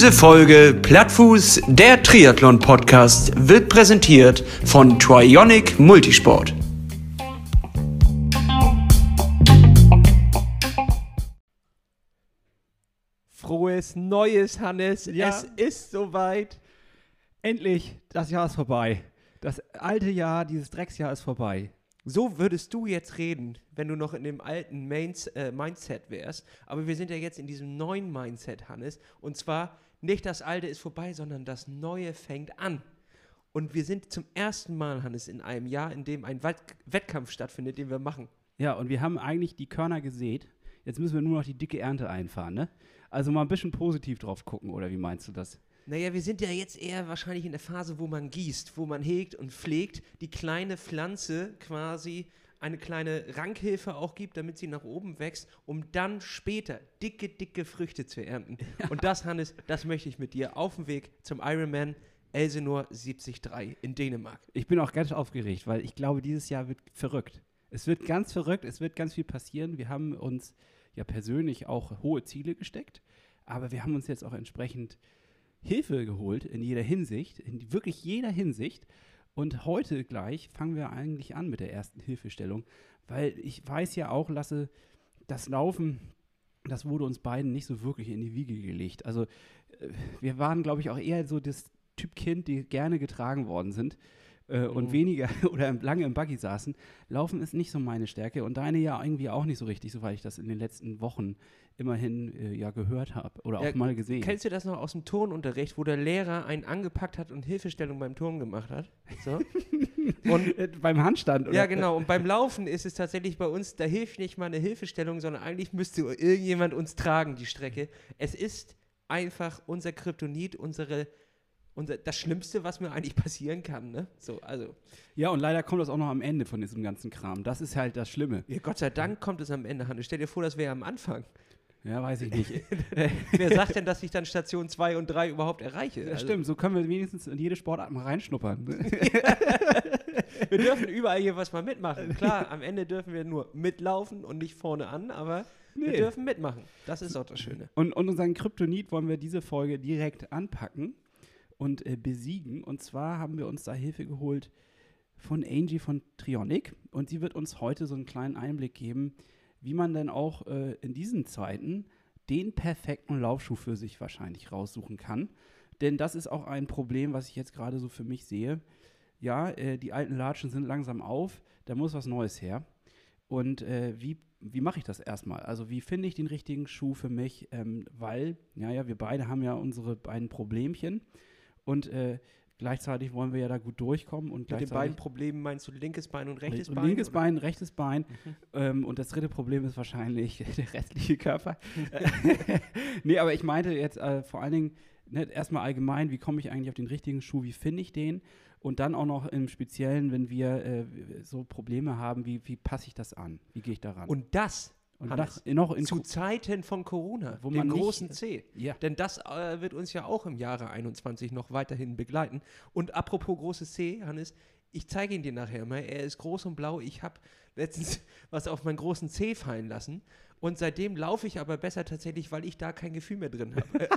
Diese Folge Plattfuß, der Triathlon-Podcast, wird präsentiert von Trionic Multisport. Frohes Neues, Hannes. Ja. Es ist soweit. Endlich, das Jahr ist vorbei. Das alte Jahr, dieses Drecksjahr ist vorbei. So würdest du jetzt reden, wenn du noch in dem alten Mains, äh, Mindset wärst. Aber wir sind ja jetzt in diesem neuen Mindset, Hannes. Und zwar nicht das alte ist vorbei, sondern das neue fängt an. Und wir sind zum ersten Mal, Hannes, in einem Jahr, in dem ein Wett Wettkampf stattfindet, den wir machen. Ja, und wir haben eigentlich die Körner gesät. Jetzt müssen wir nur noch die dicke Ernte einfahren, ne? Also mal ein bisschen positiv drauf gucken, oder wie meinst du das? Naja, wir sind ja jetzt eher wahrscheinlich in der Phase, wo man gießt, wo man hegt und pflegt, die kleine Pflanze quasi eine kleine Rankhilfe auch gibt, damit sie nach oben wächst, um dann später dicke, dicke Früchte zu ernten. Und das, Hannes, das möchte ich mit dir auf dem Weg zum Ironman Elsenor 73 in Dänemark. Ich bin auch ganz aufgeregt, weil ich glaube, dieses Jahr wird verrückt. Es wird ganz verrückt, es wird ganz viel passieren. Wir haben uns ja persönlich auch hohe Ziele gesteckt, aber wir haben uns jetzt auch entsprechend Hilfe geholt in jeder Hinsicht, in wirklich jeder Hinsicht. Und heute gleich fangen wir eigentlich an mit der ersten Hilfestellung, weil ich weiß ja auch, Lasse, das Laufen, das wurde uns beiden nicht so wirklich in die Wiege gelegt. Also äh, wir waren, glaube ich, auch eher so das Typ Kind, die gerne getragen worden sind äh, und Mhm. weniger oder lange im Buggy saßen. Laufen ist nicht so meine Stärke und deine ja irgendwie auch nicht so richtig, soweit ich das in den letzten Wochen immerhin äh, ja gehört habe oder Ja, auch mal gesehen. Kennst du das noch aus dem Turnunterricht, wo der Lehrer einen angepackt hat und Hilfestellung beim Turnen gemacht hat? So. Und Äh, beim Handstand oder? Ja, genau. Und beim Laufen ist es tatsächlich bei uns, da hilft nicht mal eine Hilfestellung, sondern eigentlich müsste irgendjemand uns tragen, die Strecke. Es ist einfach unser Kryptonit, unsere, unser, das Schlimmste, was mir eigentlich passieren kann. Ne? So, also, Ja, und leider kommt das auch noch am Ende von diesem ganzen Kram. Das ist halt das Schlimme. ja, Gott sei Dank kommt es am Ende, Hannes. Stell dir vor, das wäre am Anfang. Ja, weiß ich nicht. Wer sagt denn, dass ich dann Station 2 und 3 überhaupt erreiche? Ja, Also, stimmt, so können wir wenigstens in jede Sportart mal reinschnuppern. Wir dürfen überall hier was mal mitmachen. Klar, am Ende dürfen wir nur mitlaufen und nicht vorne an, aber wir Nee. dürfen mitmachen. Das ist auch das Schöne. Und, und unseren Kryptonit wollen wir diese Folge direkt anpacken und äh, besiegen. Und zwar haben wir uns da Hilfe geholt von Angie von Trionic. Und sie wird uns heute so einen kleinen Einblick geben, wie man denn auch äh, in diesen Zeiten den perfekten Laufschuh für sich wahrscheinlich raussuchen kann. Denn das ist auch ein Problem, was ich jetzt gerade so für mich sehe. Ja, äh, die alten Latschen sind langsam auf, da muss was Neues her. Und äh, wie, wie mache ich das erstmal? Also wie finde ich den richtigen Schuh für mich? Ähm, weil, ja, ja, wir beide haben ja unsere beiden Problemchen und äh, gleichzeitig wollen wir ja da gut durchkommen und Mit den beiden Problemen meinst du linkes Bein und rechtes Bein? linkes oder? Bein, rechtes Bein. Ähm, und das dritte Problem ist wahrscheinlich der restliche Körper. nee, aber ich meinte jetzt äh, vor allen Dingen ne, erstmal allgemein, wie komme ich eigentlich auf den richtigen Schuh, wie finde ich den? Und dann auch noch im Speziellen, wenn wir äh, so Probleme haben, wie, wie passe ich das an? Wie gehe ich daran? Und das Und nach, noch in zu Zeiten von Corona, Wo dem man nicht- großen C. ja. Denn das äh, wird uns ja auch im Jahre 21 noch weiterhin begleiten. Und apropos großes C, Hannes, ich zeige ihn dir nachher mal. Er ist groß und blau. Ich habe letztens was auf meinen großen C fallen lassen. Und seitdem laufe ich aber besser tatsächlich, weil ich da kein Gefühl mehr drin habe.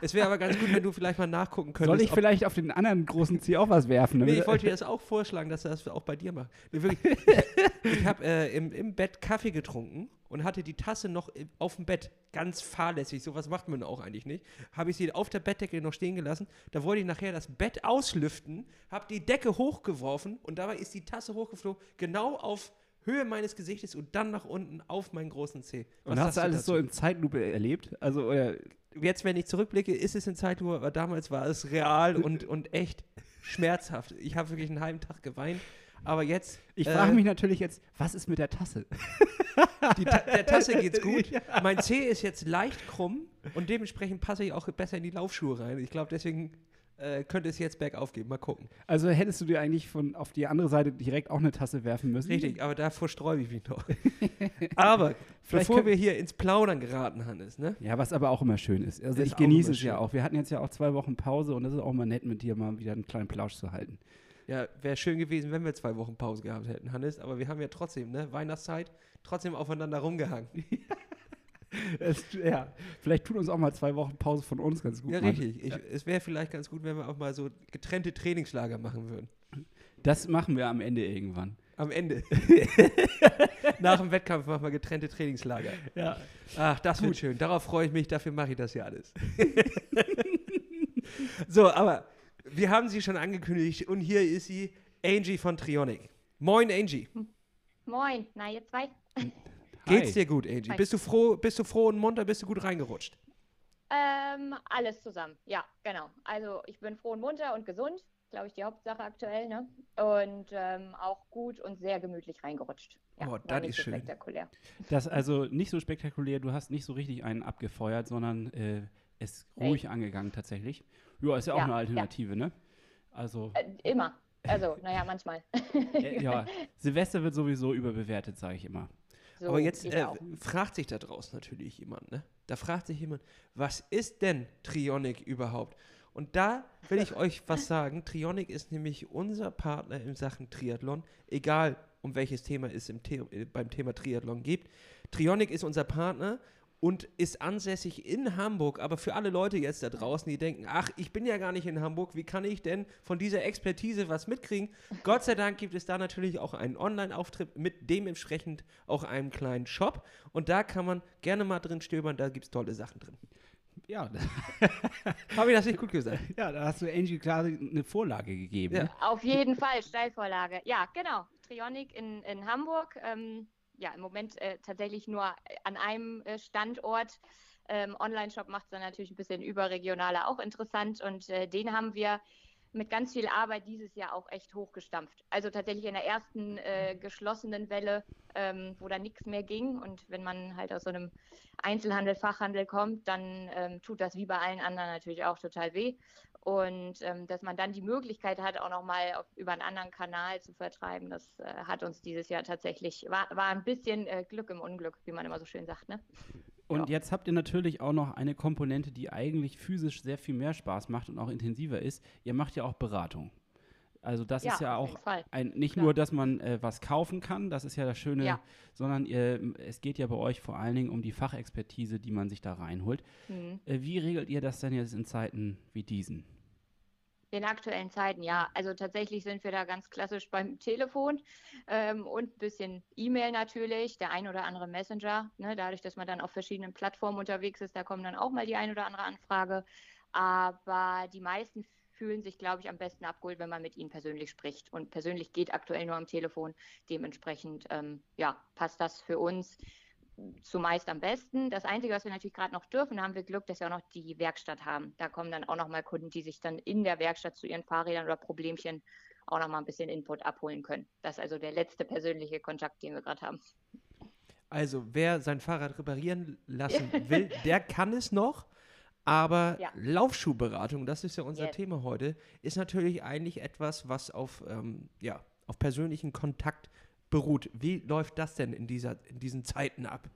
es wäre aber ganz gut, wenn du vielleicht mal nachgucken könntest. Soll ich vielleicht auf den anderen großen C auch was werfen? Nee, ich wollte dir das auch vorschlagen, dass du das auch bei dir machst. Nee, ich habe äh, im, im Bett Kaffee getrunken und hatte die Tasse noch auf dem Bett. Ganz fahrlässig, sowas macht man auch eigentlich nicht. Habe ich sie auf der Bettdecke noch stehen gelassen. Da wollte ich nachher das Bett auslüften, habe die Decke hochgeworfen und dabei ist die Tasse hochgeflogen, genau auf Höhe meines Gesichtes und dann nach unten auf meinen großen Zeh. Und Was hast du alles dazu? so in Zeitlupe erlebt? Also, oder, Jetzt, wenn ich zurückblicke, ist es in Zeitlupe, aber damals war es real und, und echt schmerzhaft. Ich habe wirklich einen halben Tag geweint. Aber jetzt. ich äh, frage mich natürlich jetzt, was ist mit der Tasse? Die Ta der Tasse geht's gut. Mein Zeh ist jetzt leicht krumm und dementsprechend passe ich auch besser in die Laufschuhe rein. Ich glaube, deswegen äh, könnte es jetzt bergauf gehen. Mal gucken. Also hättest du dir eigentlich von auf die andere Seite direkt auch eine Tasse werfen müssen? Richtig, aber davor sträube ich mich noch. aber Vielleicht bevor können- wir hier ins Plaudern geraten, Hannes, ne? Ja, was aber auch immer schön ist. Also Ist ich genieße es ja auch. Wir hatten jetzt ja auch zwei Wochen Pause und es ist auch mal nett, mit dir mal wieder einen kleinen Plausch zu halten. Ja, wäre schön gewesen, wenn wir zwei Wochen Pause gehabt hätten, Hannes. Aber wir haben ja trotzdem, ne? Weihnachtszeit, trotzdem aufeinander rumgehangen. es, ja, vielleicht tut uns auch mal zwei Wochen Pause von uns ganz gut. Ja, richtig. Ich, es wäre vielleicht ganz gut, wenn wir auch mal so getrennte Trainingslager machen würden. Das machen wir am Ende irgendwann. Am Ende. Nach dem Wettkampf machen wir getrennte Trainingslager. Ja. Ach, das wird schön. Darauf freue ich mich. Dafür mache ich das ja alles. so, aber wir haben sie schon angekündigt und hier ist sie, Angie von Trionic. Moin, Angie. Moin, na ihr zwei? Geht's dir gut, Angie? Hi. Bist du froh, bist du froh und munter, bist du gut reingerutscht? Ähm, alles zusammen, ja, genau. Also ich bin froh und munter und gesund, glaube ich, die Hauptsache aktuell, ne? Und ähm, auch gut und sehr gemütlich reingerutscht. Ja, Oh, das ist so schön. spektakulär. Das also nicht so spektakulär, du hast nicht so richtig einen abgefeuert, sondern äh, es Nee. ruhig angegangen tatsächlich. Ja, ist ja auch Ja, eine ja. Alternative, ne? Also, Äh, immer. Also, naja, manchmal. äh, ja, Silvester wird sowieso überbewertet, sage ich immer. So, Aber jetzt äh, fragt sich da draußen natürlich jemand, ne? Da fragt sich jemand, was ist denn Trionic überhaupt? Und da will ich euch was sagen. Trionic ist nämlich unser Partner in Sachen Triathlon, egal um welches Thema es im The äh, beim Thema Triathlon geht. Trionic ist unser Partner und ist ansässig in Hamburg. Aber für alle Leute jetzt da draußen, die denken, ach, ich bin ja gar nicht in Hamburg, wie kann ich denn von dieser Expertise was mitkriegen? Gott sei Dank gibt es da natürlich auch einen Online-Auftritt mit dementsprechend auch einem kleinen Shop. Und da kann man gerne mal drin stöbern, da gibt es tolle Sachen drin. Ja, Habe ich das nicht gut gesagt? ja, da hast du Angie klar eine Vorlage gegeben. Ja. Auf jeden Fall, Steilvorlage. Ja, genau. Trionic in, in Hamburg. Ähm, ja, im Moment äh, tatsächlich nur an einem äh, Standort. Ähm, Online-Shop macht es dann natürlich ein bisschen überregionaler auch interessant und äh, den haben wir mit ganz viel Arbeit dieses Jahr auch echt hochgestampft. Also tatsächlich in der ersten äh, geschlossenen Welle, ähm, wo da nichts mehr ging. Und wenn man halt aus so einem Einzelhandel, Fachhandel kommt, dann ähm, tut das wie bei allen anderen natürlich auch total weh. Und ähm, dass man dann die Möglichkeit hat, auch nochmal über einen anderen Kanal zu vertreiben, das äh, hat uns dieses Jahr tatsächlich, war, war ein bisschen äh, Glück im Unglück, wie man immer so schön sagt. Ne? Und jetzt habt ihr natürlich auch noch eine Komponente, die eigentlich physisch sehr viel mehr Spaß macht und auch intensiver ist. Ihr macht ja auch Beratung. Also das ist ja auch ein, nicht Klar. nur, dass man äh, was kaufen kann, das ist ja das Schöne, Ja. sondern ihr, es geht ja bei euch vor allen Dingen um die Fachexpertise, die man sich da reinholt. Mhm. Äh, wie regelt ihr das denn jetzt in Zeiten wie diesen? In aktuellen Zeiten, ja. Also tatsächlich sind wir da ganz klassisch beim Telefon ähm, und ein bisschen E-Mail natürlich, der ein oder andere Messenger. Ne? Dadurch, dass man dann auf verschiedenen Plattformen unterwegs ist, da kommt dann auch mal die ein oder andere Anfrage. Aber die meisten fühlen sich, glaube ich, am besten abgeholt, wenn man mit ihnen persönlich spricht. Und persönlich geht aktuell nur am Telefon. Dementsprechend, ähm, ja, passt das für uns zumeist am besten. Das Einzige, was wir natürlich gerade noch dürfen, da haben wir Glück, dass wir auch noch die Werkstatt haben. Da kommen dann auch noch mal Kunden, die sich dann in der Werkstatt zu ihren Fahrrädern oder Problemchen auch noch mal ein bisschen Input abholen können. Das ist also der letzte persönliche Kontakt, den wir gerade haben. Also, wer sein Fahrrad reparieren lassen will, der kann es noch. Aber Ja. Laufschuhberatung, das ist ja unser Yes. Thema heute, ist natürlich eigentlich etwas, was auf, ähm, ja, auf persönlichen Kontakt beruht. Wie läuft das denn in, dieser, in diesen Zeiten ab?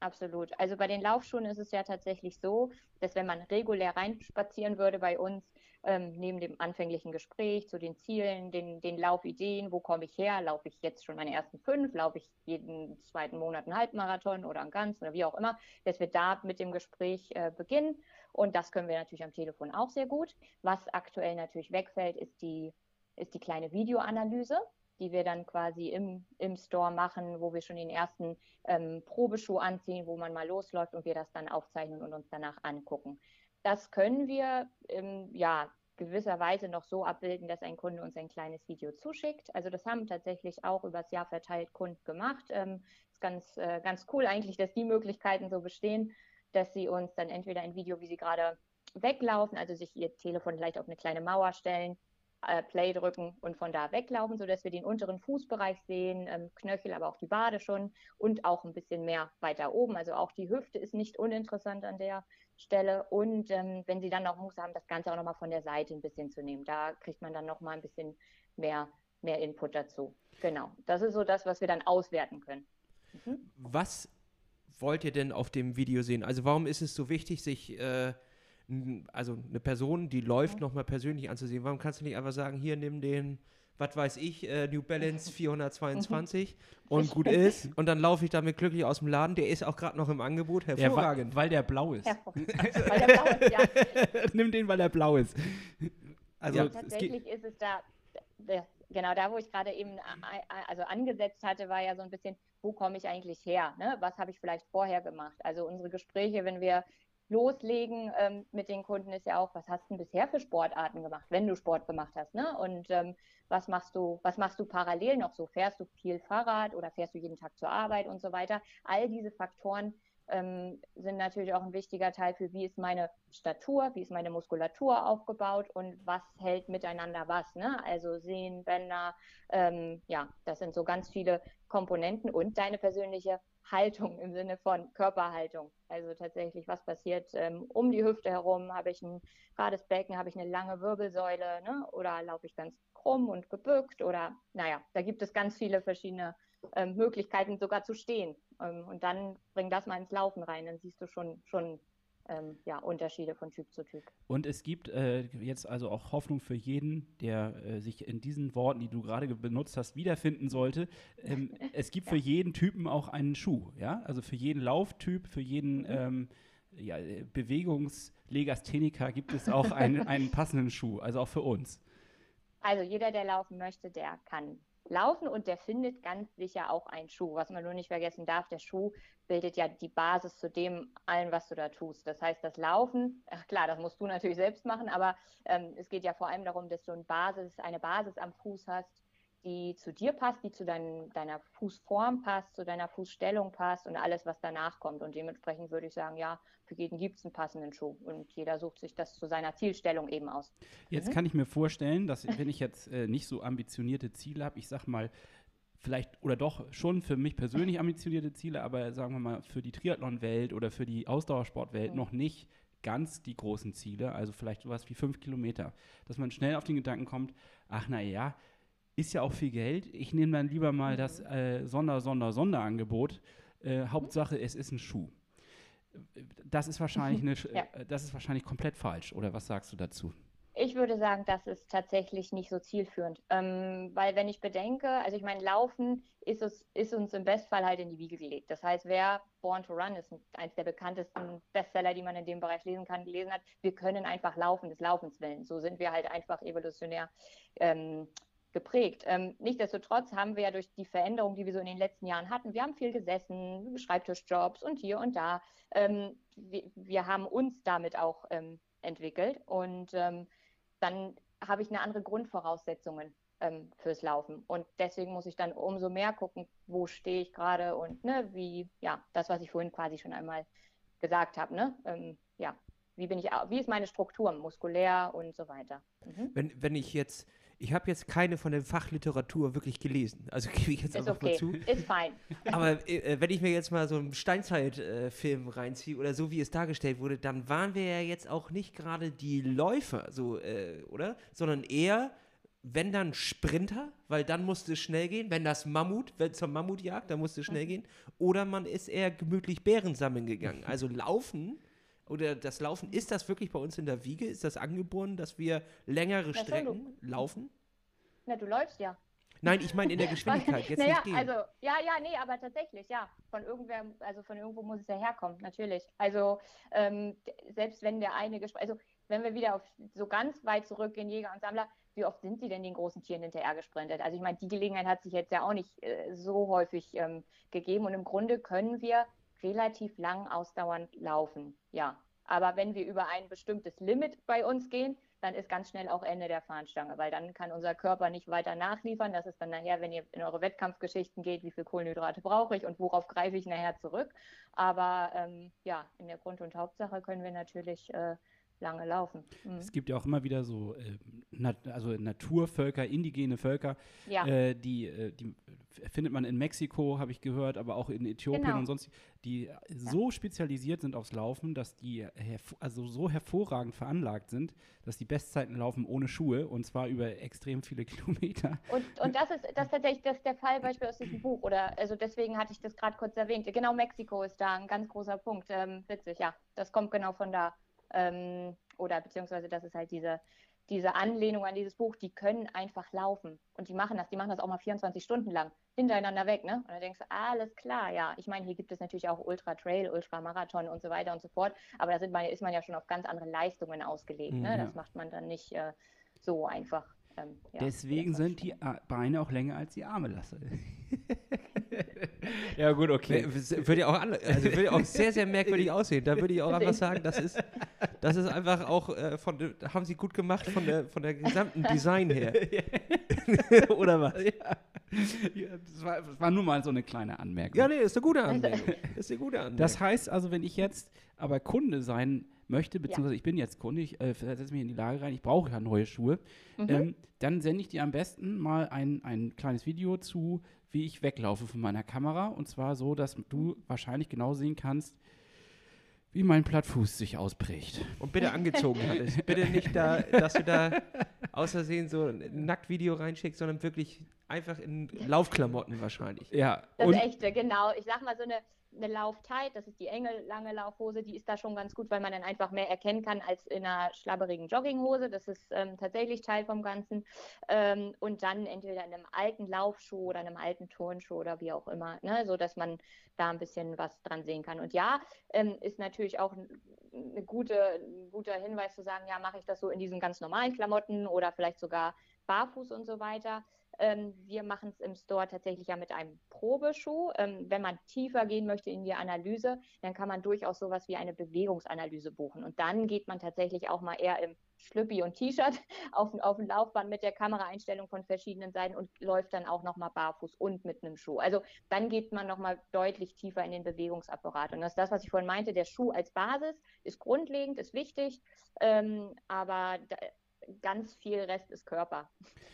Absolut. Also bei den Laufschuhen ist es ja tatsächlich so, dass wenn man regulär reinspazieren würde bei uns, ähm, neben dem anfänglichen Gespräch zu den Zielen, den, den Laufideen, wo komme ich her, laufe ich jetzt schon meine ersten fünf, laufe ich jeden zweiten Monat einen Halbmarathon oder einen ganz oder wie auch immer, dass wir da mit dem Gespräch äh, beginnen. Und das können wir natürlich am Telefon auch sehr gut. Was aktuell natürlich wegfällt, ist die, ist die kleine Videoanalyse die wir dann quasi im, im Store machen, wo wir schon den ersten ähm, Probeschuh anziehen, wo man mal losläuft und wir das dann aufzeichnen und uns danach angucken. Das können wir ähm, ja gewisserweise noch so abbilden, dass ein Kunde uns ein kleines Video zuschickt. Also das haben tatsächlich auch übers Jahr verteilt Kunden gemacht. Ähm, ist ganz, äh, ganz cool eigentlich, dass die Möglichkeiten so bestehen, dass sie uns dann entweder ein Video, wie sie gerade weglaufen, also sich ihr Telefon vielleicht auf eine kleine Mauer stellen, äh, Play drücken und von da weglaufen, sodass wir den unteren Fußbereich sehen, ähm, Knöchel, aber auch die Wade schon und auch ein bisschen mehr weiter oben. Also auch die Hüfte ist nicht uninteressant an der Stelle. Und ähm, wenn Sie dann noch Muße haben, das Ganze auch nochmal von der Seite ein bisschen zu nehmen. Da kriegt man dann nochmal ein bisschen mehr, mehr Input dazu. Genau. Das ist so das, was wir dann auswerten können. Mhm. Was wollt ihr denn auf dem Video sehen? Also warum ist es so wichtig, sich äh, also eine Person, die läuft, Mhm. nochmal persönlich anzusehen? Warum kannst du nicht einfach sagen, hier nimm den was weiß ich, äh, New Balance 422 und gut ist. Und dann laufe ich damit glücklich aus dem Laden. Der ist auch gerade noch im Angebot. Ja, Hervorragend. wa- weil der blau ist. Hervorragend. Weil der Blau ist, ja. Nimm den, weil er blau ist. Also Ja, Tatsächlich ist es da, das, genau da, wo ich gerade eben a- a- also angesetzt hatte, war ja so ein bisschen, wo komme ich eigentlich her? Ne? Was habe ich vielleicht vorher gemacht? Also unsere Gespräche, wenn wir loslegen ähm, mit den Kunden, ist ja auch, was hast du bisher für Sportarten gemacht, wenn du Sport gemacht hast? Ne? Und ähm, was machst du, was machst du parallel noch so? Fährst du viel Fahrrad oder fährst du jeden Tag zur Arbeit und so weiter? All diese Faktoren ähm, sind natürlich auch ein wichtiger Teil für, wie ist meine Statur, wie ist meine Muskulatur aufgebaut und was hält miteinander was. Ne? Also Sehnen, Bänder, ähm, ja, das sind so ganz viele Komponenten und deine persönliche Haltung im Sinne von Körperhaltung. Also tatsächlich, was passiert ähm, um die Hüfte herum? Habe ich ein gerades Becken, habe ich eine lange Wirbelsäule ne? oder laufe ich ganz krumm und gebückt oder naja, da gibt es ganz viele verschiedene ähm, Möglichkeiten sogar zu stehen. Ähm, und dann bring das mal ins Laufen rein, dann siehst du schon, schon ähm, ja, Unterschiede von Typ zu Typ. Und es gibt äh, jetzt also auch Hoffnung für jeden, der äh, sich in diesen Worten, die du gerade ge- benutzt hast, wiederfinden sollte. Ähm, es gibt für jeden Typen auch einen Schuh, ja? Also für jeden Lauftyp, für jeden ähm, ja, äh, Bewegungslegastheniker gibt es auch einen, einen passenden Schuh, also auch für uns. Also jeder, der laufen möchte, der kann laufen und der findet ganz sicher auch einen Schuh. Was man nur nicht vergessen darf, der Schuh bildet ja die Basis zu dem allen, was du da tust. Das heißt, das Laufen, ach klar, das musst du natürlich selbst machen, aber ähm, es geht ja vor allem darum, dass du ein Basis, eine Basis am Fuß hast, die zu dir passt, die zu dein, deiner Fußform passt, zu deiner Fußstellung passt und alles, was danach kommt. Und dementsprechend würde ich sagen, ja, für jeden gibt es einen passenden Schuh und jeder sucht sich das zu seiner Zielstellung eben aus. Jetzt Mhm. kann ich mir vorstellen, dass wenn ich jetzt äh, nicht so ambitionierte Ziele habe, ich sag mal, vielleicht oder doch schon für mich persönlich ambitionierte Ziele, aber sagen wir mal für die Triathlon-Welt oder für die Ausdauersportwelt Mhm. noch nicht ganz die großen Ziele, also vielleicht sowas wie fünf Kilometer, dass man schnell auf den Gedanken kommt, ach na ja, ist ja auch viel Geld, ich nehme dann lieber mal das äh, Sonder, Sonder, Sonderangebot, äh, Hauptsache es ist ein Schuh. Das ist wahrscheinlich eine, Ja. äh, das ist wahrscheinlich komplett falsch, oder was sagst du dazu? Ich würde sagen, das ist tatsächlich nicht so zielführend. Ähm, weil wenn ich bedenke, also ich meine, Laufen ist, es, ist uns im Bestfall halt in die Wiege gelegt. Das heißt, wer Born to Run ist eines der bekanntesten Bestseller, die man in dem Bereich lesen kann, gelesen hat, wir können einfach laufen, des Laufens willen. So sind wir halt einfach evolutionär ähm, geprägt. Ähm, nichtsdestotrotz haben wir ja durch die Veränderung, die wir so in den letzten Jahren hatten, wir haben viel gesessen, Schreibtischjobs und hier und da. Ähm, wir, wir haben uns damit auch ähm, entwickelt und ähm, dann habe ich eine andere Grundvoraussetzungen ähm, fürs Laufen. Und deswegen muss ich dann umso mehr gucken, wo stehe ich gerade und ne, wie, ja, das, was ich vorhin quasi schon einmal gesagt habe, ne? Ähm, ja, wie bin ich, wie ist meine Struktur, muskulär und so weiter. Mhm. Wenn, wenn ich jetzt, ich habe jetzt keine von der Fachliteratur wirklich gelesen, also gebe ich jetzt einfach mal okay, zu. ist fein. Aber äh, wenn ich mir jetzt mal so einen Steinzeit-Film reinziehe oder so wie es dargestellt wurde, dann waren wir ja jetzt auch nicht gerade die Läufer, so, äh, oder? Sondern eher, wenn dann Sprinter, weil dann musste es schnell gehen. Wenn das Mammut, wenn zur Mammutjagd, dann musste es schnell gehen. Oder man ist eher gemütlich Bären sammeln gegangen. Also Laufen. Oder das Laufen, ist das wirklich bei uns in der Wiege? Ist das angeboren, dass wir längere Na Strecken laufen? Na, du läufst ja. Nein, ich meine in der Geschwindigkeit, jetzt naja, nicht gehen. also, ja, ja, nee, aber tatsächlich, ja. Von irgendwer, also von irgendwo muss es ja herkommen, natürlich. Also, ähm, selbst wenn der eine, also, wenn wir wieder auf so ganz weit zurückgehen, Jäger und Sammler, wie oft sind sie denn den großen Tieren hinterher gesprintet? Also, ich meine, die Gelegenheit hat sich jetzt ja auch nicht äh, so häufig ähm, gegeben und im Grunde können wir relativ lang ausdauernd laufen, ja. Aber wenn wir über ein bestimmtes Limit bei uns gehen, dann ist ganz schnell auch Ende der Fahnenstange, weil dann kann unser Körper nicht weiter nachliefern. Das ist dann nachher, wenn ihr in eure Wettkampfgeschichten geht, wie viel Kohlenhydrate brauche ich und worauf greife ich nachher zurück. Aber ähm, ja, in der Grund- und Hauptsache können wir natürlich äh, lange laufen. Mhm. Es gibt ja auch immer wieder so äh, nat also Naturvölker, indigene Völker, Ja, äh, die, äh, die findet man in Mexiko, habe ich gehört, aber auch in Äthiopien Genau. und sonst, die so spezialisiert sind aufs Laufen, dass die also so hervorragend veranlagt sind, dass die Bestzeiten laufen ohne Schuhe und zwar über extrem viele Kilometer. und, und das ist das ist tatsächlich das ist der Fall Beispiel aus diesem Buch. Oder also deswegen hatte ich das gerade kurz erwähnt. Genau Mexiko ist da ein ganz großer Punkt. Ähm, witzig, ja. Das kommt genau von da. Ähm, oder beziehungsweise das ist halt diese, diese Anlehnung an dieses Buch, die können einfach laufen. Und die machen das, die machen das auch mal 24 Stunden lang, hintereinander weg, ne? Und dann denkst du, alles klar, ja. Ich meine, hier gibt es natürlich auch Ultra Trail, Ultra Marathon und so weiter und so fort, aber da sind man, ist man ja schon auf ganz andere Leistungen ausgelegt, ne? Mhm, ja. Das macht man dann nicht äh, so einfach. Ähm, ja, Deswegen sind die Beine auch länger als die Arme, Lasse. ja, gut, okay. Würde ja auch, also würde ja auch sehr, sehr merkwürdig aussehen. Da würde ich auch einfach sagen, das ist, das ist einfach auch äh, von, der- haben sie gut gemacht von der, von der gesamten Design her. Oder was? Ja. Ja, das, war, das war nur mal so eine kleine Anmerkung. Ja, nee, ist eine gute Anmerkung. Ist eine gute Anmerkung. Das heißt also, wenn ich jetzt aber Kunde sein möchte, beziehungsweise ich bin jetzt Kunde, ich äh, setze mich in die Lage rein, ich brauche ja neue Schuhe, Mhm. ähm, dann sende ich dir am besten mal ein, ein kleines Video zu, wie ich weglaufe von meiner Kamera. Und zwar so, dass du wahrscheinlich genau sehen kannst, wie mein Plattfuß sich ausprägt. Und bitte angezogen hattest. Bitte nicht da, dass du da außersehen so ein Nacktvideo reinschickst, sondern wirklich einfach in Laufklamotten wahrscheinlich. Ja, Das und echte, genau. Ich sag mal so eine, eine Lauftight, das ist die enge, lange Laufhose, die ist da schon ganz gut, weil man dann einfach mehr erkennen kann als in einer schlabberigen Jogginghose. Das ist ähm, tatsächlich Teil vom Ganzen. Ähm, und dann entweder in einem alten Laufschuh oder einem alten Turnschuh oder wie auch immer, ne? so dass man da ein bisschen was dran sehen kann. Und ja, ähm, ist natürlich auch ein, gute, ein guter Hinweis zu sagen, ja, mache ich das so in diesen ganz normalen Klamotten oder vielleicht sogar barfuß und so weiter. Ähm, wir machen es im Store tatsächlich ja mit einem Probeschuh. Ähm, wenn man tiefer gehen möchte in die Analyse, dann kann man durchaus sowas wie eine Bewegungsanalyse buchen. Und dann geht man tatsächlich auch mal eher im Schlüppi und T-Shirt auf, auf ein Laufband mit der Kameraeinstellung von verschiedenen Seiten und läuft dann auch nochmal barfuß und mit einem Schuh. Also dann geht man nochmal deutlich tiefer in den Bewegungsapparat. Und das ist das, was ich vorhin meinte. Der Schuh als Basis ist grundlegend, ist wichtig, ähm, aber da, ganz viel Rest ist Körper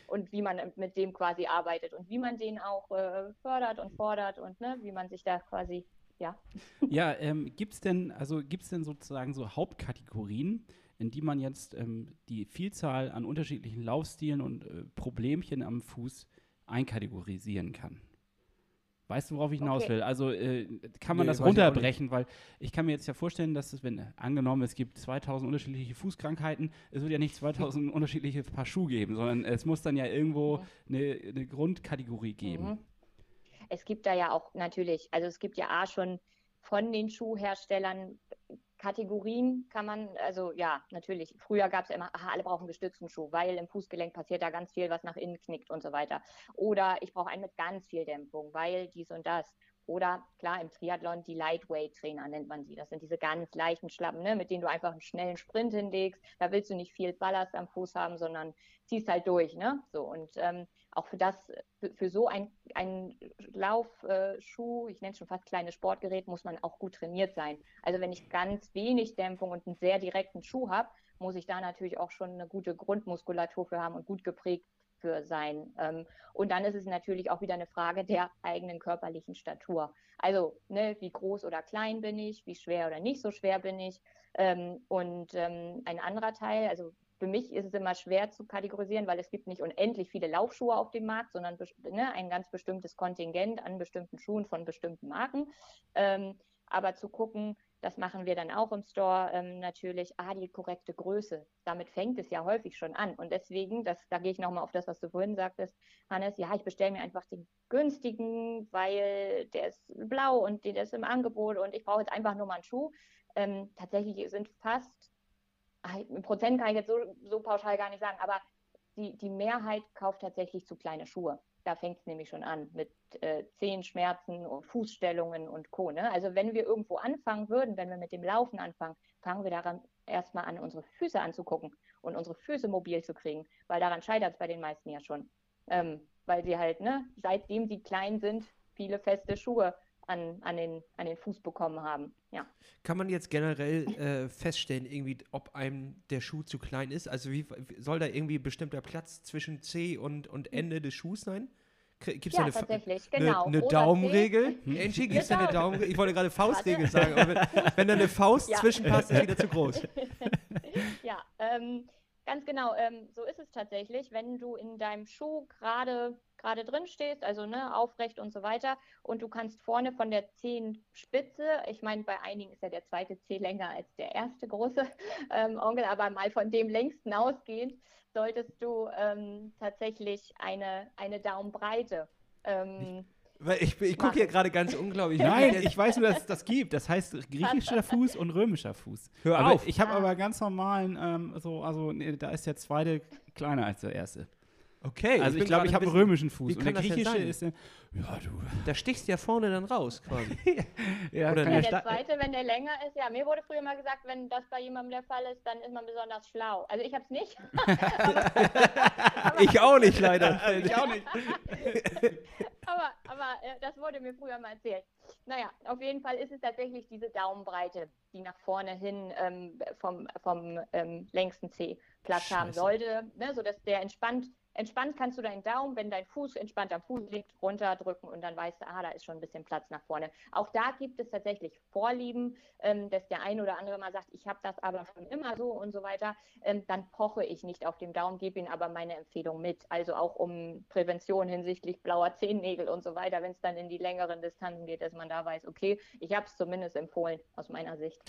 und wie man mit dem quasi arbeitet und wie man den auch äh, fördert und fordert und ne, wie man sich da quasi, ja. ja, ähm, gibt es denn, also denn sozusagen so Hauptkategorien, in die man jetzt ähm, die Vielzahl an unterschiedlichen Laufstilen und äh, Problemchen am Fuß einkategorisieren kann? Weißt du, worauf ich hinaus Okay. will? Also äh, kann man Nee, das weiß ich runterbrechen, weil ich kann mir jetzt ja vorstellen, dass es, wenn äh, angenommen, es gibt 2000 unterschiedliche Fußkrankheiten, es wird ja nicht 2000 unterschiedliche Paar Schuhe geben, sondern es muss dann ja irgendwo Mhm. eine, eine Grundkategorie geben. Mhm. Es gibt da ja auch natürlich, also es gibt ja A schon von den Schuhherstellern Kategorien kann man, also ja, natürlich. Früher gab es ja immer, aha, alle brauchen gestützten Schuh, weil im Fußgelenk passiert da ganz viel, was nach innen knickt und so weiter. Oder ich brauche einen mit ganz viel Dämpfung, weil dies und das. Oder klar, im Triathlon die Lightweight-Trainer nennt man sie. Das sind diese ganz leichten Schlappen, ne, mit denen du einfach einen schnellen Sprint hinlegst. Da willst du nicht viel Ballast am Fuß haben, sondern ziehst halt durch. Ne? So, und ähm, auch für das, für, für so ein, ein Laufschuh, ich nenne es schon fast kleines Sportgerät, muss man auch gut trainiert sein. Also wenn ich ganz wenig Dämpfung und einen sehr direkten Schuh habe, muss ich da natürlich auch schon eine gute Grundmuskulatur für haben und gut geprägt für sein. Ähm, und dann ist es natürlich auch wieder eine Frage der eigenen körperlichen Statur. Also, ne, wie groß oder klein bin ich, wie schwer oder nicht so schwer bin ich. Ähm, und ähm, ein anderer Teil, also für mich ist es immer schwer zu kategorisieren, weil es gibt nicht unendlich viele Laufschuhe auf dem Markt, sondern ne, ein ganz bestimmtes Kontingent an bestimmten Schuhen von bestimmten Marken. Ähm, aber zu gucken, das machen wir dann auch im Store ähm, natürlich, ah, die korrekte Größe. Damit fängt es ja häufig schon an. Und deswegen, das, da gehe ich nochmal auf das, was du vorhin sagtest, Hannes, ja, ich bestelle mir einfach den günstigen, weil der ist blau und der ist im Angebot und ich brauche jetzt einfach nur mal einen Schuh. Ähm, tatsächlich sind fast, Prozent kann ich jetzt so, so pauschal gar nicht sagen, aber die, die Mehrheit kauft tatsächlich zu kleine Schuhe. Da fängt es nämlich schon an mit äh, Zehenschmerzen und Fußstellungen und Co. Ne? Also wenn wir irgendwo anfangen würden, wenn wir mit dem Laufen anfangen, fangen wir daran erstmal an, unsere Füße anzugucken und unsere Füße mobil zu kriegen, weil daran scheitert es bei den meisten ja schon. Ähm, weil sie halt, ne, seitdem sie klein sind, viele feste Schuhe an, an, den, an den Fuß bekommen haben. Ja. Kann man jetzt generell äh, feststellen, irgendwie, ob einem der Schuh zu klein ist? Also wie, soll da irgendwie bestimmter Platz zwischen C und, und Ende des Schuhs sein? Gibt es Ja, da eine, tatsächlich, eine, genau. eine Rosa Daumenregel? Hm? Angie, gibt es da eine Genau. Daumenregel? Ich wollte gerade Faustregel sagen, aber wenn, wenn da eine Faust Ja. zwischenpasst, ist wieder zu groß. ja, ähm, ganz genau. Ähm, so ist es tatsächlich. Wenn du in deinem Schuh gerade gerade drin stehst, also ne, aufrecht und so weiter. Und du kannst vorne von der Zehenspitze, ich meine, bei einigen ist ja der zweite Zeh länger als der erste große ähm, Onkel, aber mal von dem längsten ausgehend, solltest du ähm, tatsächlich eine, eine Daumenbreite. Ähm, Weil ich ich gucke hier gerade ganz unglaublich. Nein, ich weiß nur, dass es das gibt. Das heißt griechischer Fuß und römischer Fuß. Hör aber auf. Ich habe aber ganz normalen, ähm, so, also nee, da ist der zweite kleiner als der erste. Okay. Also ich bin glaube, ich habe einen römischen Fuß. Und der griechische ist der, ja du. Da stichst du ja vorne dann raus quasi. Ja, Oder Ja, ja der zweite, wenn der länger ist, ja, mir wurde früher mal gesagt, wenn das bei jemandem der Fall ist, dann ist man besonders schlau. Also ich habe es nicht, ich auch nicht leider. ich auch nicht. aber, aber äh, das wurde mir früher mal erzählt. Naja, auf jeden Fall ist es tatsächlich diese Daumenbreite, die nach vorne hin ähm, vom, vom ähm, längsten C Platz haben Scheiße. sollte, ne, sodass der entspannt, entspannt kannst du deinen Daumen, wenn dein Fuß entspannt am Fuß liegt, runterdrücken und dann weißt du, ah, da ist schon ein bisschen Platz nach vorne. Auch da gibt es tatsächlich Vorlieben, ähm, dass der ein oder andere mal sagt, ich habe das aber schon immer so und so weiter. Ähm, dann poche ich nicht auf dem Daumen, gebe ihnen aber meine Empfehlung mit. Also auch um Prävention hinsichtlich blauer Zehennägel und so weiter, wenn es dann in die längeren Distanzen geht, dass man da weiß, okay, ich habe es zumindest empfohlen aus meiner Sicht.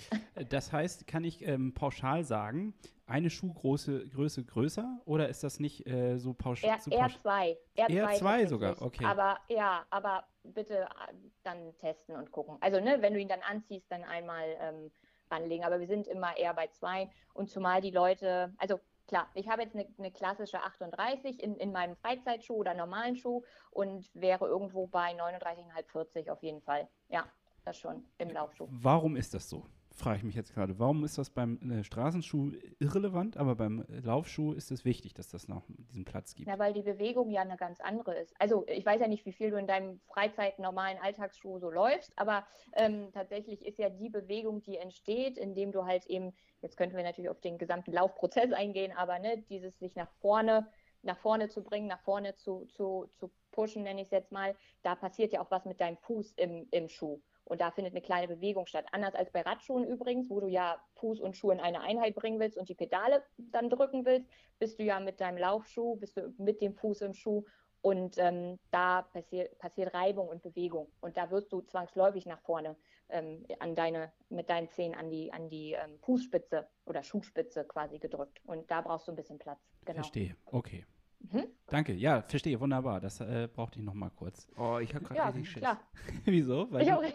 Das heißt, kann ich ähm, pauschal sagen, eine Schuhgröße Größe größer oder ist das nicht äh, so pauschal? So pausch R2. R2 tatsächlich. sogar, okay. Aber ja, aber bitte äh, dann testen und gucken. Also ne, wenn du ihn dann anziehst, dann einmal ähm, ranlegen. Aber wir sind immer eher bei zwei. Und zumal die Leute, also klar, ich habe jetzt eine, eine klassische 38 in, in meinem Freizeitschuh oder normalen Schuh und wäre irgendwo bei 39,5, 40 auf jeden Fall. Ja, das schon im Laufschuh. Warum ist das so? Frage ich mich jetzt gerade. Warum ist das beim äh, Straßenschuh irrelevant, aber beim äh, Laufschuh ist es wichtig, dass das noch diesen Platz gibt? Ja, weil die Bewegung ja eine ganz andere ist. Also ich weiß ja nicht, wie viel du in deinem Freizeit normalen Alltagsschuh so läufst, aber ähm, tatsächlich ist ja die Bewegung, die entsteht, indem du halt eben, jetzt könnten wir natürlich auf den gesamten Laufprozess eingehen, aber ne, dieses sich nach vorne, nach vorne zu bringen, nach vorne zu, zu, zu pushen, nenne ich es jetzt mal, da passiert ja auch was mit deinem Fuß im, im Schuh. Und da findet eine kleine Bewegung statt. Anders als bei Radschuhen übrigens, wo du ja Fuß und Schuh in eine Einheit bringen willst und die Pedale dann drücken willst, bist du ja mit deinem Laufschuh, bist du mit dem Fuß im Schuh und ähm, da passiert, passiert Reibung und Bewegung. Und da wirst du zwangsläufig nach vorne ähm, an deine, mit deinen Zehen an die, an die ähm, Fußspitze oder Schuhspitze quasi gedrückt. Und da brauchst du ein bisschen Platz. Genau. Verstehe. Okay. Mhm. Danke. Ja, verstehe. Wunderbar. Das äh, brauchte ich noch mal kurz. Oh, ich habe gerade Ja, richtig Schiss. klar. Wieso? Weil Ich auch, du,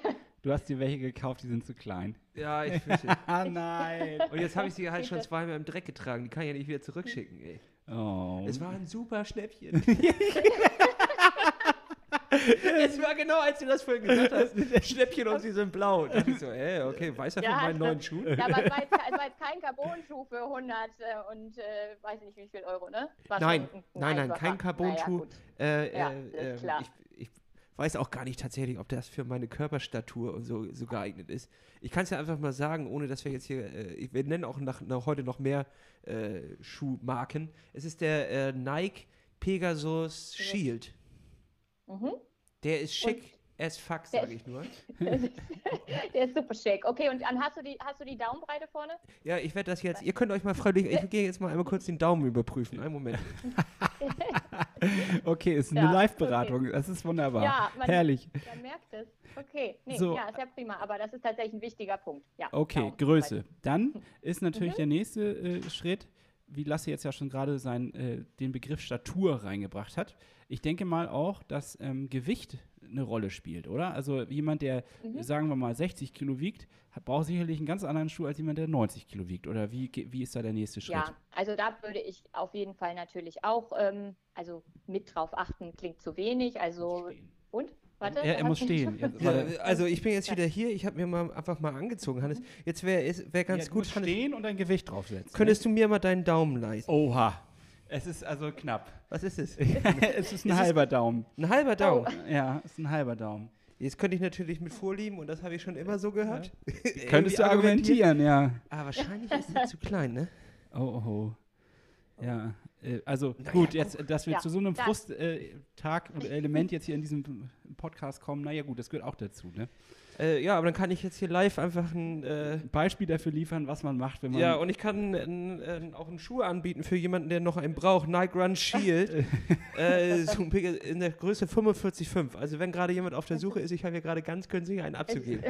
du hast dir welche gekauft, die sind zu klein. Ja, ich fürchte. Ah, nein. Und jetzt habe ich sie halt schon zweimal im Dreck getragen. Die kann ich ja nicht wieder zurückschicken, ey. Oh. Es war ein super Schnäppchen. es war genau, als du das vorhin gesagt hast. Schnäppchen und sie sind blau. Da dachte ich so, ey, okay, weiß er Ja, von meinen hast neuen Schuhen? Ja, aber es war jetzt, es war jetzt kein Carbon-Schuh für 100 äh, und äh, weiß nicht wie viel Euro, ne? War Nein, nein, nein, einfacher. kein Carbon-Schuh. Naja. Äh, Ja, äh, ich weiß auch gar nicht tatsächlich, ob das für meine Körperstatur und so, so geeignet ist. Ich kann es ja einfach mal sagen, ohne dass wir jetzt hier, äh, ich- wir nennen auch nach, nach heute noch mehr äh, Schuhmarken. Es ist der äh, Nike Pegasus Shield. Mhm. Der ist schick as fuck, sage ich nur. Der ist super schick. Okay, und dann hast du die, hast du die Daumenbreite vorne? Ja, ich werde das jetzt, ihr könnt euch mal freiwillig, ich gehe jetzt mal einmal kurz den Daumen überprüfen. Einen Moment. Okay, ist eine Ja, Live-Beratung. Das ist wunderbar. Ja, man- Herrlich. Man merkt es. Okay, nee, So. ja, ist ja prima, aber das ist tatsächlich ein wichtiger Punkt. Ja, Okay, Daumen. Größe. Dann ist Mhm. natürlich der nächste äh, Schritt, wie Lasse jetzt ja schon gerade sein, äh, den Begriff Statur reingebracht hat. Ich denke mal auch, dass ähm, Gewicht eine Rolle spielt, oder? Also jemand, der, Mhm. sagen wir mal, 60 Kilo wiegt, hat, braucht sicherlich einen ganz anderen Schuh als jemand, der 90 Kilo wiegt. Oder wie, wie ist da der nächste Schritt? Ja, also da würde ich auf jeden Fall natürlich auch, ähm, also mit drauf achten, klingt zu wenig. Also, und? Warte. Er, er muss stehen. Ja, also ich bin jetzt wieder hier, ich habe mir mal einfach mal angezogen, Hannes. Jetzt wäre wär ganz Ja, du gut, musst Hannes, stehen und ein Gewicht draufsetzen. könntest du mir mal deinen Daumen leisten? Oha. Es ist also knapp. Was ist es? es ist ein halber Daumen. Ein halber Daumen. Ja, es ist ein halber Daumen. Jetzt könnte ich natürlich mit vorlieben und das habe ich schon immer so gehört. Könntest Irgendwie du argumentieren, ja. Ah, wahrscheinlich ist er zu klein, ne? Oh, oh, oh. Ja, äh, also Naja, gut, jetzt, dass wir Ja, zu so einem Frusttag äh, oder Element jetzt hier in diesem Podcast kommen, naja gut, das gehört auch dazu, ne? Äh, ja, aber dann kann ich jetzt hier live einfach ein. Äh, Beispiel dafür liefern, was man macht, wenn man. ja, und ich kann n- n- auch einen Schuh anbieten für jemanden, der noch einen braucht. Nike Run Shield. äh, so in der Größe 45,5. Also, wenn gerade jemand auf der Suche ist, ich habe hier gerade ganz günstig einen abzugeben.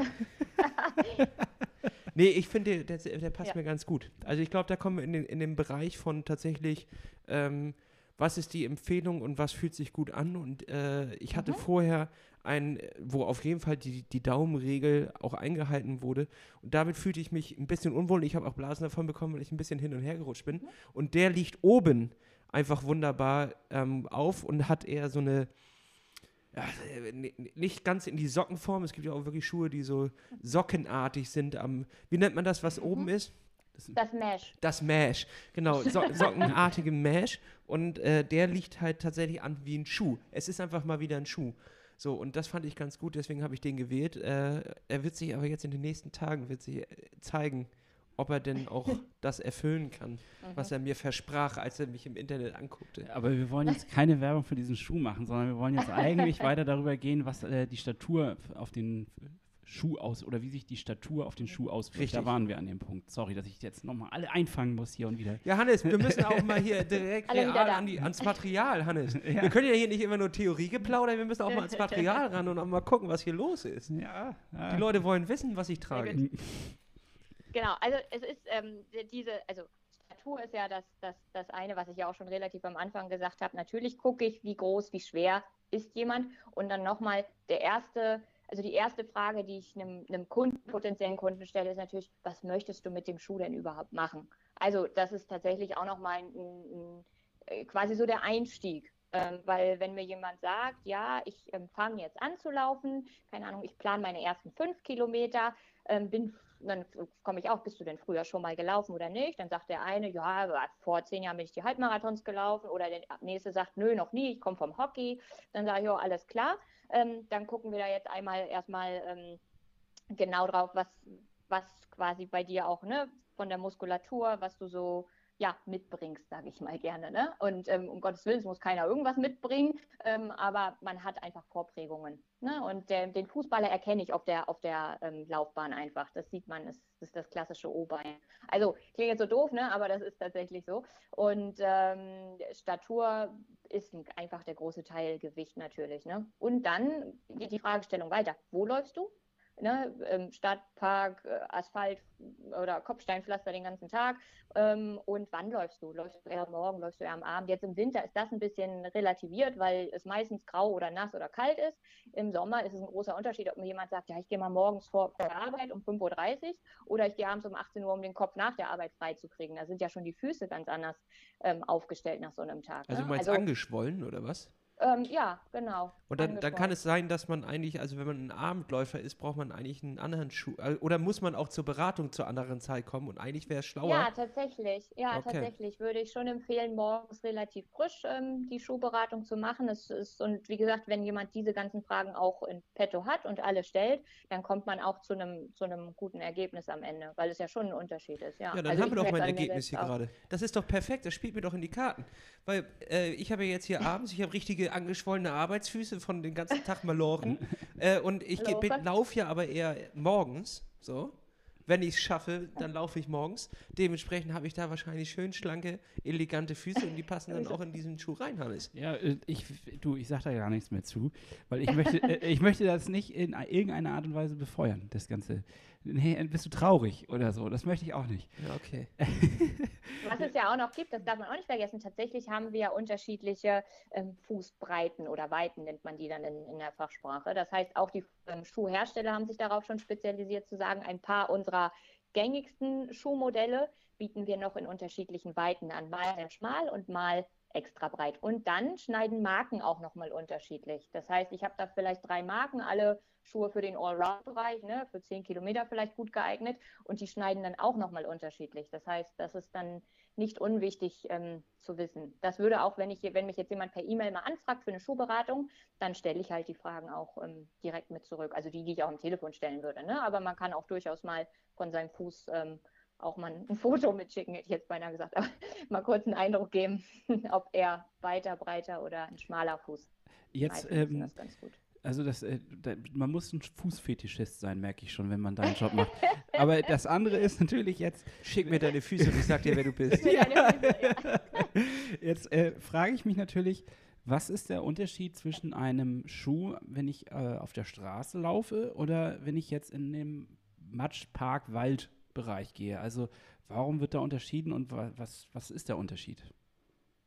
Nee, ich finde, der, der, der passt Ja. mir ganz gut. Also ich glaube, da kommen wir in den, in den Bereich von tatsächlich, ähm, was ist die Empfehlung und was fühlt sich gut an. Und äh, ich hatte vorher ein, wo auf jeden Fall die, die Daumenregel auch eingehalten wurde. Und damit fühlte ich mich ein bisschen unwohl. Ich habe auch Blasen davon bekommen, weil ich ein bisschen hin und her gerutscht bin. Und der liegt oben einfach wunderbar ähm, auf und hat eher so eine, nicht ganz in die Sockenform. Es gibt ja auch wirklich Schuhe, die so sockenartig sind am, wie nennt man das, was oben ist? Das Mesh. Das Mesh, genau, so sockenartige Mesh. Und äh, der liegt halt tatsächlich an wie ein Schuh. Es ist einfach mal wieder ein Schuh. So, und das fand ich ganz gut, deswegen habe ich den gewählt. Äh, er wird sich aber jetzt in den nächsten Tagen wird sich äh, zeigen, ob er denn auch das erfüllen kann, was er mir versprach, als er mich im Internet anguckte. Aber wir wollen jetzt keine Werbung für diesen Schuh machen, sondern wir wollen jetzt eigentlich weiter darüber gehen, was äh, die Statur auf den Schuh aus oder wie sich die Statur auf den Schuh auswirkt. Richtig. Da waren wir an dem Punkt. Sorry, dass ich jetzt nochmal alle einfangen muss hier und wieder. Ja, Hannes, wir müssen auch mal hier direkt real an die, ans Material, Hannes. Wir können ja hier nicht immer nur Theorie geplaudern, wir müssen auch mal ans Material ran und auch mal gucken, was hier los ist. Ja, Die Leute wollen wissen, was ich trage. Genau, also es ist ähm, die- diese, also Statur ist ja das, das, das eine, was ich ja auch schon relativ am Anfang gesagt habe. Natürlich gucke ich, wie groß, wie schwer ist jemand. Und dann nochmal der erste, also die erste Frage, die ich einem, einem Kunden, potenziellen Kunden stelle, ist natürlich, was möchtest du mit dem Schuh denn überhaupt machen? Also das ist tatsächlich auch nochmal ein, ein, äh, quasi so der Einstieg. Ähm, weil wenn mir jemand sagt, ja, ich ähm, fange jetzt an zu laufen, keine Ahnung, ich plane meine ersten fünf Kilometer, ähm, bin, dann komme ich auch, bist du denn früher schon mal gelaufen oder nicht? Dann sagt der eine, ja, vor zehn Jahren bin ich die Halbmarathons gelaufen oder der nächste sagt, nö, noch nie, ich komme vom Hockey. Dann sage ich, ja, alles klar. Ähm, dann gucken wir da jetzt einmal erstmal ähm, genau drauf, was, was quasi bei dir auch, ne, von der Muskulatur, was du so ja, mitbringst, sage ich mal gerne. Ne? Und ähm, um Gottes Willen, es muss keiner irgendwas mitbringen, ähm, aber man hat einfach Vorprägungen. Ne? Und der, den Fußballer erkenne ich auf der, auf der ähm, Laufbahn einfach. Das sieht man, das, ist das klassische O-Bein. Also klingt jetzt so doof, ne? aber das ist tatsächlich so. Und ähm, Statur ist ein, einfach der große Teil Gewicht natürlich. Ne? Und dann geht die Fragestellung weiter. Wo läufst du? Ne, Stadtpark, äh, Asphalt oder Kopfsteinpflaster den ganzen Tag. Ähm, und wann läufst du? Läufst du eher am Morgen, läufst du eher am Abend? Jetzt im Winter ist das ein bisschen relativiert, weil es meistens grau oder nass oder kalt ist. Im Sommer ist es ein großer Unterschied, ob mir jemand sagt, ja, ich gehe mal morgens vor der Arbeit um 5.30 Uhr oder ich gehe abends um 18 Uhr, um den Kopf nach der Arbeit freizukriegen. Da sind ja schon die Füße ganz anders ähm, aufgestellt nach so einem Tag. Also ne? du meinst angeschwollen oder was? Ähm, ja, genau. Und dann, dann kann es sein, dass man eigentlich, also wenn man ein Abendläufer ist, braucht man eigentlich einen anderen Schuh. äh, Oder muss man auch zur Beratung zur anderen Zeit kommen und eigentlich wäre es schlauer. Ja, tatsächlich. Ja, Okay. tatsächlich würde ich schon empfehlen, morgens relativ frisch ähm, die Schuhberatung zu machen. Es ist, und wie gesagt, wenn jemand diese ganzen Fragen auch in petto hat und alle stellt, dann kommt man auch zu einem zu einem guten Ergebnis am Ende, weil es ja schon ein Unterschied ist. Ja, Ja, dann Also haben wir doch mein Ergebnis hier auch. gerade. Das ist doch perfekt, das spielt mir doch in die Karten. Weil äh, ich habe ja jetzt hier abends, ich habe richtige angeschwollene Arbeitsfüße von den ganzen Tag maloren. äh, und ich laufe ja aber eher morgens, so. Wenn ich es schaffe, dann laufe ich morgens. Dementsprechend habe ich da wahrscheinlich schön schlanke, elegante Füße und die passen dann auch in diesen Schuh rein, Hannes. Ja, äh, ich, du, ich sag da gar nichts mehr zu, weil ich möchte, äh, ich möchte das nicht in irgendeiner Art und Weise befeuern, das Ganze. Nee, bist du traurig oder so? Das möchte ich auch nicht. Ja, okay. Was es ja auch noch gibt, das darf man auch nicht vergessen, tatsächlich haben wir ja unterschiedliche ähm, Fußbreiten oder Weiten nennt man die dann in, in der Fachsprache. Das heißt, auch die ähm, Schuhhersteller haben sich darauf schon spezialisiert zu sagen, ein paar unserer gängigsten Schuhmodelle bieten wir noch in unterschiedlichen Weiten an, mal sehr schmal und mal extra breit. Und dann schneiden Marken auch nochmal unterschiedlich. Das heißt, ich habe da vielleicht drei Marken, alle Schuhe für den Allround-Bereich, ne, für 10 Kilometer vielleicht gut geeignet und die schneiden dann auch nochmal unterschiedlich. Das heißt, das ist dann nicht unwichtig ähm, zu wissen. Das würde auch, wenn ich wenn mich jetzt jemand per E-Mail mal anfragt für eine Schuhberatung, dann stelle ich halt die Fragen auch ähm, direkt mit zurück. Also die, die ich auch am Telefon stellen würde. Ne? Aber man kann auch durchaus mal von seinem Fuß ähm, auch mal ein Foto mitschicken, hätte ich jetzt beinahe gesagt, aber mal kurz einen Eindruck geben, ob er weiter, breiter oder ein schmaler Fuß. Jetzt, ähm, das ganz gut. Also das, äh, da, man muss ein Fußfetischist sein, merke ich schon, wenn man deinen Job macht. Aber das andere ist natürlich jetzt. Schick mir deine Füße und ich sag dir, wer du bist. Ja. Jetzt äh, frage ich mich natürlich, was ist der Unterschied zwischen einem Schuh, wenn ich äh, auf der Straße laufe oder wenn ich jetzt in dem Matschpark-Waldbereich gehe? Also warum wird da unterschieden und wa was, was ist der Unterschied?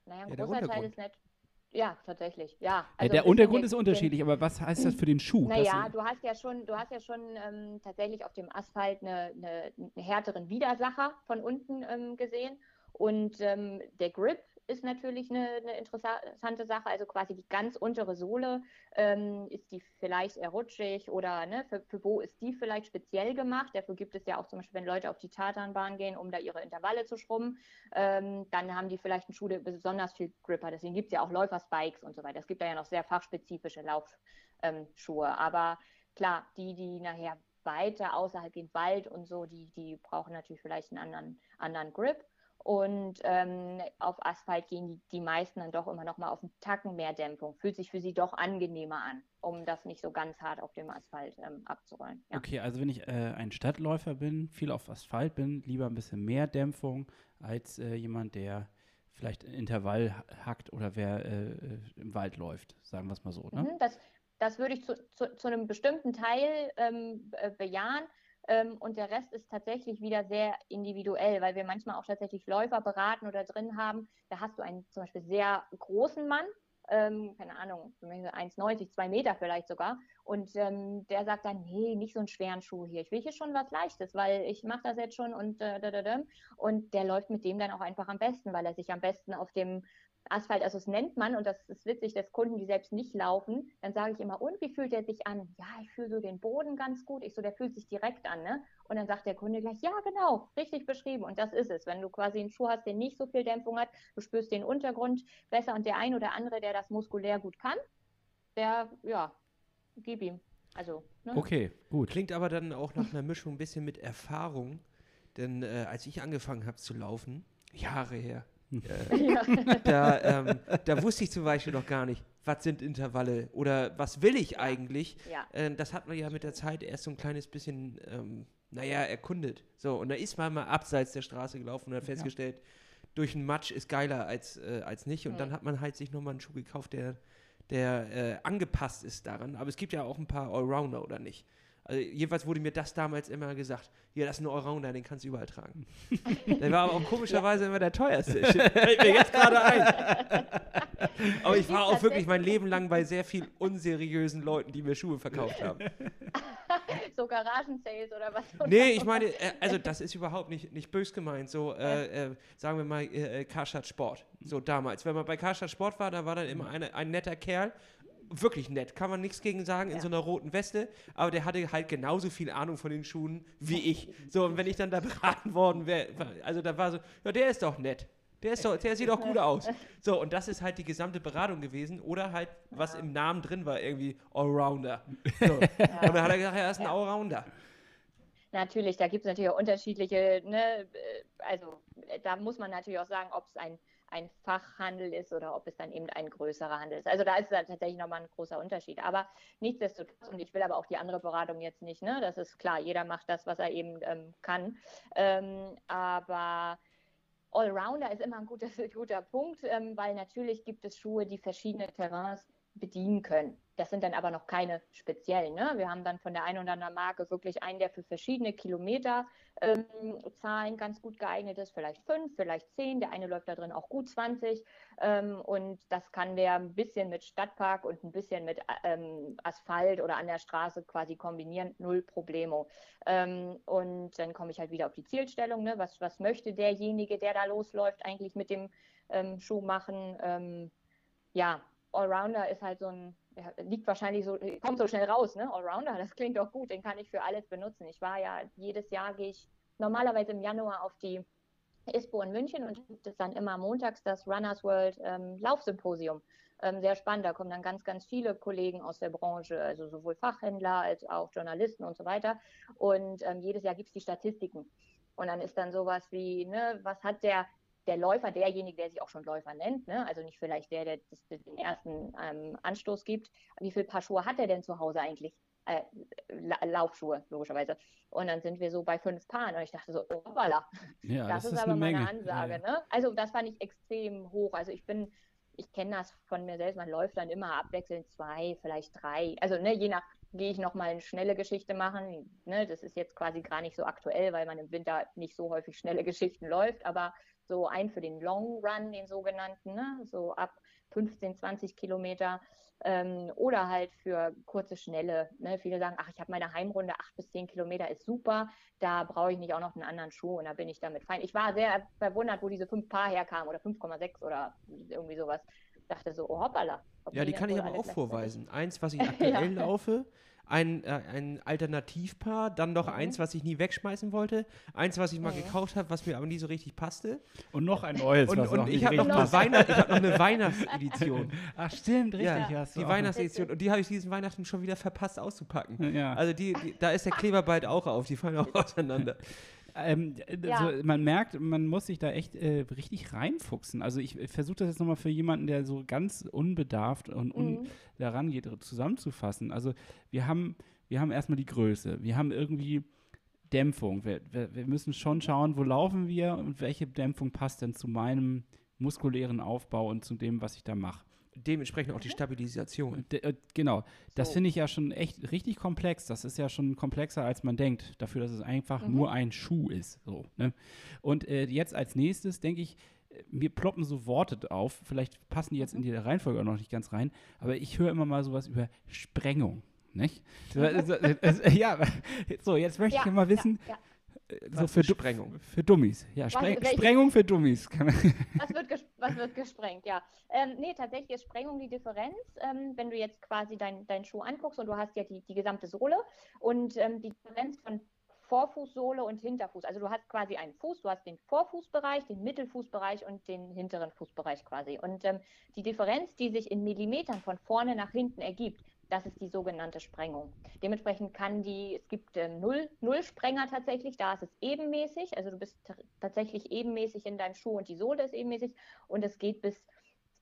Naja, ein Ja, der großer Teil Untergrund. ist nicht. Ja, tatsächlich. Ja, also der Untergrund ist unterschiedlich, aber was heißt das für den Schuh? Naja, du hast ja schon, du hast ja schon ähm, tatsächlich auf dem Asphalt eine, eine, einen härteren Widersacher von unten ähm, gesehen. Und ähm, der Grip ist natürlich eine, eine interessante Sache. Also quasi die ganz untere Sohle, ähm, ist die vielleicht eher rutschig oder ne, für, für wo ist die vielleicht speziell gemacht? Dafür gibt es ja auch zum Beispiel, wenn Leute auf die Tatanbahn gehen, um da ihre Intervalle zu schrubben, ähm, dann haben die vielleicht einen Schuh, der besonders viel Grip hat. Deswegen gibt es ja auch Läuferspikes und so weiter. Es gibt da ja noch sehr fachspezifische Laufschuhe. Ähm. Aber klar, die, die nachher weiter außerhalb gehen, Wald und so, die, die brauchen natürlich vielleicht einen anderen, anderen Grip. Und ähm, auf Asphalt gehen die, die meisten dann doch immer noch mal auf einen Tacken mehr Dämpfung. Fühlt sich für sie doch angenehmer an, um das nicht so ganz hart auf dem Asphalt ähm, abzurollen. Ja. Okay, also wenn ich äh, ein Stadtläufer bin, viel auf Asphalt bin, lieber ein bisschen mehr Dämpfung als äh, jemand, der vielleicht Intervall ha- hackt oder wer äh, äh, im Wald läuft, sagen wir es mal so. Ne? Mhm, Das, das würde ich zu, zu, zu einem bestimmten Teil ähm, äh, bejahen. Ähm, und der Rest ist tatsächlich wieder sehr individuell, weil wir manchmal auch tatsächlich Läufer beraten oder drin haben. Da hast du einen zum Beispiel sehr großen Mann, ähm, keine Ahnung, 1,90, 2 Meter vielleicht sogar. Und ähm, der sagt dann, nee, nicht so einen schweren Schuh hier. Ich will hier schon was Leichtes, weil ich mache das jetzt schon und äh, da, da, da. Und der läuft mit dem dann auch einfach am besten, weil er sich am besten auf dem Asphalt, also es nennt man, und das ist witzig, dass Kunden, die selbst nicht laufen, dann sage ich immer, und wie fühlt er sich an? Ja, ich fühle so den Boden ganz gut. Ich so, der fühlt sich direkt an, ne? Und dann sagt der Kunde gleich, ja, genau, richtig beschrieben. Und das ist es. Wenn du quasi einen Schuh hast, der nicht so viel Dämpfung hat, du spürst den Untergrund besser und der ein oder andere, der das muskulär gut kann, der, ja, gib ihm. Also, ne? Okay, gut. Klingt aber dann auch nach einer Mischung ein bisschen mit Erfahrung. Denn äh, als ich angefangen habe zu laufen, Jahre her, Ja. da, ähm, da wusste ich zum Beispiel noch gar nicht, was sind Intervalle oder was will ich eigentlich. ja. Äh, das hat man ja mit der Zeit erst so ein kleines bisschen, ähm, naja, erkundet. So, und da ist man mal abseits der Straße gelaufen und hat festgestellt, durch einen Matsch ist geiler als, äh, als nicht. Und Mhm. dann hat man halt sich nochmal einen Schuh gekauft, der, der äh, angepasst ist daran. Aber es gibt ja auch ein paar Allrounder, oder nicht? Also jedenfalls wurde mir das damals immer gesagt, ja, das ist ein Allrounder, den kannst du überall tragen. der war aber auch komischerweise immer der teuerste. Fällt mir jetzt gerade ein. Aber ich war auch wirklich mein Leben lang bei sehr viel unseriösen Leuten, die mir Schuhe verkauft haben. so Garagensales oder was? Nee, ich meine, äh, also das ist überhaupt nicht, nicht bös gemeint. So, äh, äh, sagen wir mal, äh, äh, Karstadt Sport. So damals. Wenn man bei Karstadt Sport war, da war dann immer eine, ein netter Kerl. Wirklich nett, kann man nichts gegen sagen, in Ja. so einer roten Weste. Aber der hatte halt genauso viel Ahnung von den Schuhen wie ich. So, und wenn ich dann da beraten worden wäre, also da war so, ja, der ist doch nett. Der, ist doch, der sieht doch gut aus. So, und das ist halt die gesamte Beratung gewesen. Oder halt, was im Namen drin war, irgendwie Allrounder. So. Und dann hat er gesagt, ja, er ist ein Ja. Allrounder. Natürlich, da gibt es natürlich auch unterschiedliche, ne, äh, also äh, da muss man natürlich auch sagen, ob es ein, ein Fachhandel ist oder ob es dann eben ein größerer Handel ist. Also da ist dann tatsächlich nochmal ein großer Unterschied. Aber nichtsdestotrotz, und ich will aber auch die andere Beratung jetzt nicht, ne, das ist klar, jeder macht das, was er eben ähm, kann. Ähm, aber Allrounder ist immer ein guter, guter Punkt, ähm, weil natürlich gibt es Schuhe, die verschiedene Terrains bedienen können. Das sind dann aber noch keine speziellen. Ne? Wir haben dann von der einen oder anderen Marke wirklich einen, der für verschiedene Kilometer ähm, ganz gut geeignet ist, vielleicht fünf, vielleicht zehn. Der eine läuft da drin auch gut 20. Ähm, und das kann der ein bisschen mit Stadtpark und ein bisschen mit ähm, Asphalt oder an der Straße quasi kombinieren. Null Problemo. Ähm, und dann komme ich halt wieder auf die Zielstellung. Ne? Was, was möchte derjenige, der da losläuft, eigentlich mit dem ähm, Schuh machen? Ähm, ja, Allrounder ist halt so ein, ja, liegt wahrscheinlich so, kommt so schnell raus, ne? Allrounder, das klingt doch gut, den kann ich für alles benutzen. Ich war ja, jedes Jahr gehe ich normalerweise im Januar auf die ISPO in München und gibt es dann immer montags das Runners World ähm, Laufsymposium. Ähm, sehr spannend, da kommen dann ganz, ganz viele Kollegen aus der Branche, also sowohl Fachhändler als auch Journalisten und so weiter. Und ähm, jedes Jahr gibt es die Statistiken. Und dann ist dann sowas wie, ne, was hat der der Läufer, derjenige, der sich auch schon Läufer nennt, ne? also nicht vielleicht der, der das, den ersten ähm, Anstoß gibt, wie viele Paar Schuhe hat er denn zu Hause eigentlich? Äh, Laufschuhe, logischerweise. Und dann sind wir so bei fünf Paaren. Und ich dachte so, oh, voilà. Ja, das, das, ist, aber eine mal eine Ansage. Ja, ja. Ne? Also das fand ich extrem hoch. Also ich bin, ich kenne das von mir selbst, man läuft dann immer abwechselnd zwei, vielleicht drei. Also ne, je nach gehe ich nochmal eine schnelle Geschichte machen. Ne, das ist jetzt quasi gar nicht so aktuell, weil man im Winter nicht so häufig schnelle Geschichten läuft, aber so ein für den Long Run, den sogenannten, ne, so ab 15, 20 Kilometer ähm, oder halt für kurze, schnelle. Ne? Viele sagen, ach, ich habe meine Heimrunde, 8 bis 10 Kilometer ist super, da brauche ich nicht auch noch einen anderen Schuh und da bin ich damit fein. Ich war sehr verwundert, wo diese 5 Paar herkamen oder 5,6 oder irgendwie sowas. Dachte so, oh hoppala. Ja, die kann ich aber auch vorweisen. Eins, was ich aktuell ja. laufe, ein, äh, ein Alternativpaar, dann noch mhm. eins, was ich nie wegschmeißen wollte, eins, was ich mal mhm. gekauft habe, was mir aber nie so richtig passte. Und noch ein neues. Und, und ich habe noch, hab noch eine Weihnachtsedition. Ach stimmt, richtig. Ja, die Weihnachtsedition. Und die habe ich diesen Weihnachten schon wieder verpasst auszupacken. Ja. Also die, die, da ist der Kleber bald auch auf, die fallen auch auseinander. Ähm, ja. also man merkt, man muss sich da echt äh, richtig reinfuchsen. Also ich, ich versuche das jetzt nochmal für jemanden, der so ganz unbedarft und un mhm. daran geht, zusammenzufassen. Also wir haben, wir haben erstmal die Größe. Wir haben irgendwie Dämpfung. Wir, wir, wir müssen schon schauen, wo laufen wir und welche Dämpfung passt denn zu meinem muskulären Aufbau und zu dem, was ich da mache dementsprechend auch die Stabilisation. De, äh, genau. Das so. finde ich ja schon echt richtig komplex. Das ist ja schon komplexer, als man denkt, dafür, dass es einfach mhm. nur ein Schuh ist. So, ne? Und äh, jetzt als nächstes denke ich, äh, mir ploppen so Worte auf. Vielleicht passen die jetzt in die Reihenfolge auch noch nicht ganz rein, aber ich höre immer mal sowas über Sprengung. Nicht? ja, so, jetzt möchte ja, ich mal wissen, ja, ja so für Sprengung. Für Dummies. Ja, Spreng was, Sprengung für Dummies. was, wird was wird gesprengt, ja. Ähm, nee, tatsächlich ist Sprengung die Differenz. Ähm, wenn du jetzt quasi deinen dein Schuh anguckst und du hast ja die, die gesamte Sohle und ähm, die Differenz von Vorfußsohle und Hinterfuß. Also du hast quasi einen Fuß, du hast den Vorfußbereich, den Mittelfußbereich und den hinteren Fußbereich quasi. Und ähm, die Differenz, die sich in Millimetern von vorne nach hinten ergibt, das ist die sogenannte Sprengung. Dementsprechend kann die, es gibt äh, Null, Nullsprenger tatsächlich, da ist es ebenmäßig, also du bist tatsächlich ebenmäßig in deinem Schuh und die Sohle ist ebenmäßig und es geht bis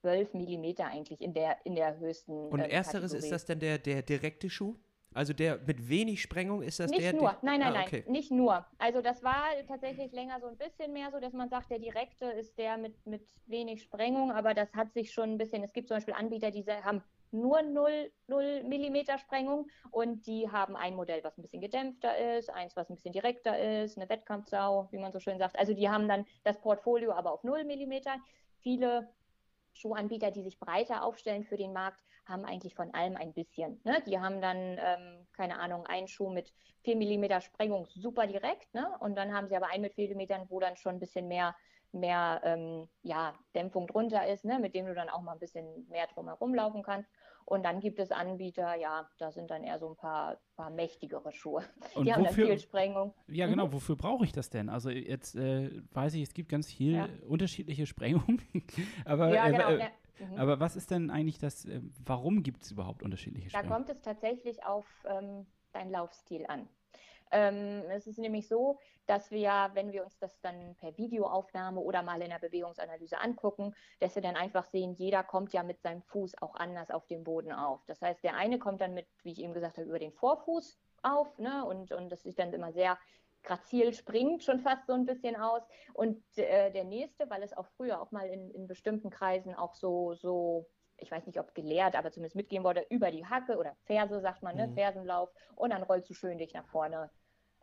12 Millimeter eigentlich in der, in der höchsten. Und äh, ersteres Kategorie. ist das denn der, der direkte Schuh? Also der mit wenig Sprengung ist das nicht der? Nicht nur, nein, nein, ah, okay. nein, nicht nur. Also das war tatsächlich länger so ein bisschen mehr so, dass man sagt, der direkte ist der mit, mit wenig Sprengung, aber das hat sich schon ein bisschen, es gibt zum Beispiel Anbieter, die haben nur 0, 0 mm Sprengung und die haben ein Modell, was ein bisschen gedämpfter ist, eins, was ein bisschen direkter ist, eine Wettkampfsau, wie man so schön sagt. Also die haben dann das Portfolio aber auf 0 mm. Viele Schuhanbieter, die sich breiter aufstellen für den Markt, haben eigentlich von allem ein bisschen. Ne? Die haben dann, ähm, keine Ahnung, einen Schuh mit 4 mm Sprengung super direkt ne? und dann haben sie aber einen mit 4 mm, wo dann schon ein bisschen mehr mehr ähm, ja, Dämpfung drunter ist, ne, mit dem du dann auch mal ein bisschen mehr drumherum laufen kannst. Und dann gibt es Anbieter, ja, da sind dann eher so ein paar, paar mächtigere Schuhe. Und Die haben wofür, dann viel Sprengung. Ja, genau, mhm. wofür brauche ich das denn? Also jetzt äh, weiß ich, es gibt ganz viel ja. unterschiedliche Sprengungen. aber, ja, genau, äh, mhm. aber was ist denn eigentlich das, äh, warum gibt es überhaupt unterschiedliche Sprengungen? Da kommt es tatsächlich auf ähm, deinen Laufstil an. Ähm, es ist nämlich so, dass wir, wenn wir uns das dann per Videoaufnahme oder mal in der Bewegungsanalyse angucken, dass wir dann einfach sehen, jeder kommt ja mit seinem Fuß auch anders auf dem Boden auf. Das heißt, der eine kommt dann mit, wie ich eben gesagt habe, über den Vorfuß auf ne? und, und das sieht dann immer sehr grazil springt schon fast so ein bisschen aus. Und äh, der nächste, weil es auch früher auch mal in, in bestimmten Kreisen auch so, so ich weiß nicht, ob gelehrt, aber zumindest mitgehen wurde, über die Hacke oder Ferse, sagt man, ne? Mhm. Fersenlauf. Und dann rollst du schön dich nach vorne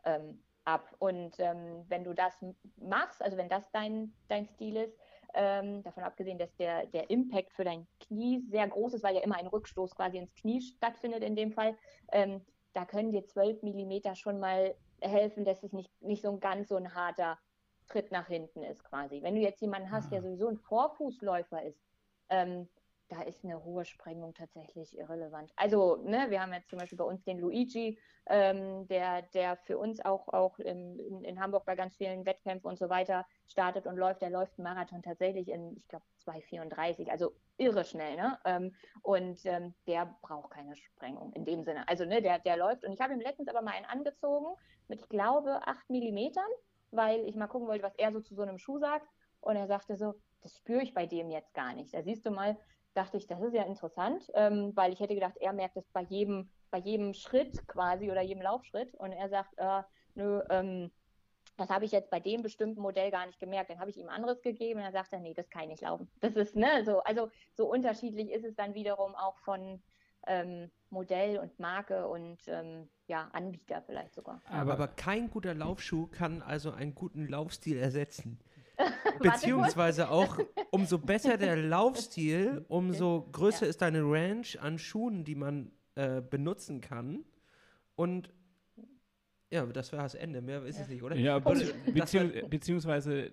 ähm, ab. Und ähm, wenn du das machst, also wenn das dein, dein Stil ist, ähm, davon abgesehen, dass der, der Impact für dein Knie sehr groß ist, weil ja immer ein Rückstoß quasi ins Knie stattfindet in dem Fall, ähm, da können dir 12 Millimeter schon mal helfen, dass es nicht, nicht so ein ganz so ein harter Tritt nach hinten ist quasi. Wenn du jetzt jemanden hast, der ah. sowieso ein Vorfußläufer ist, ähm, da ist eine hohe Sprengung tatsächlich irrelevant. Also, ne, wir haben jetzt zum Beispiel bei uns den Luigi, ähm, der, der für uns auch, auch in, in, in, Hamburg bei ganz vielen Wettkämpfen und so weiter startet und läuft. Der läuft einen Marathon tatsächlich in, ich glaube, 2,34, also irre schnell. Ne? Ähm, und ähm, der braucht keine Sprengung in dem Sinne. Also, ne, der, der läuft. Und ich habe ihm letztens aber mal einen angezogen mit, ich glaube, 8 Millimetern, weil ich mal gucken wollte, was er so zu so einem Schuh sagt. Und er sagte so, das spüre ich bei dem jetzt gar nicht. Da siehst du mal, dachte ich, das ist ja interessant, ähm, weil ich hätte gedacht, er merkt es bei jedem, bei jedem Schritt quasi oder jedem Laufschritt. Und er sagt, äh, nö, ähm, das habe ich jetzt bei dem bestimmten Modell gar nicht gemerkt. Dann habe ich ihm anderes gegeben und dann sagt er, nee, das kann ich nicht laufen. Das ist, ne, so, also so unterschiedlich ist es dann wiederum auch von ähm, Modell und Marke und ähm, ja, Anbieter vielleicht sogar. Aber, aber kein guter Laufschuh kann also einen guten Laufstil ersetzen. Beziehungsweise auch, umso besser der Laufstil, umso größer ja. ist deine Range an Schuhen, die man äh, benutzen kann. Und ja, das war das Ende. Mehr ist ja. es nicht, oder? Ja, bezieh beziehungs beziehungsweise,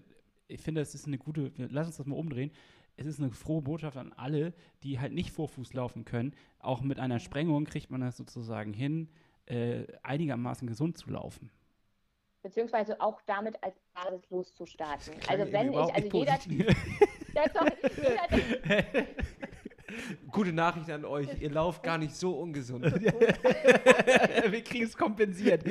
ich finde, es ist eine gute, lass uns das mal umdrehen. Es ist eine frohe Botschaft an alle, die halt nicht Vorfuß laufen können. Auch mit einer Sprengung kriegt man das sozusagen hin, äh, einigermaßen gesund zu laufen beziehungsweise auch damit als Basis loszustarten. Also wenn ich, also jeder, jeder Gute Nachricht an euch, ihr lauft gar nicht so ungesund. Wir kriegen es kompensiert.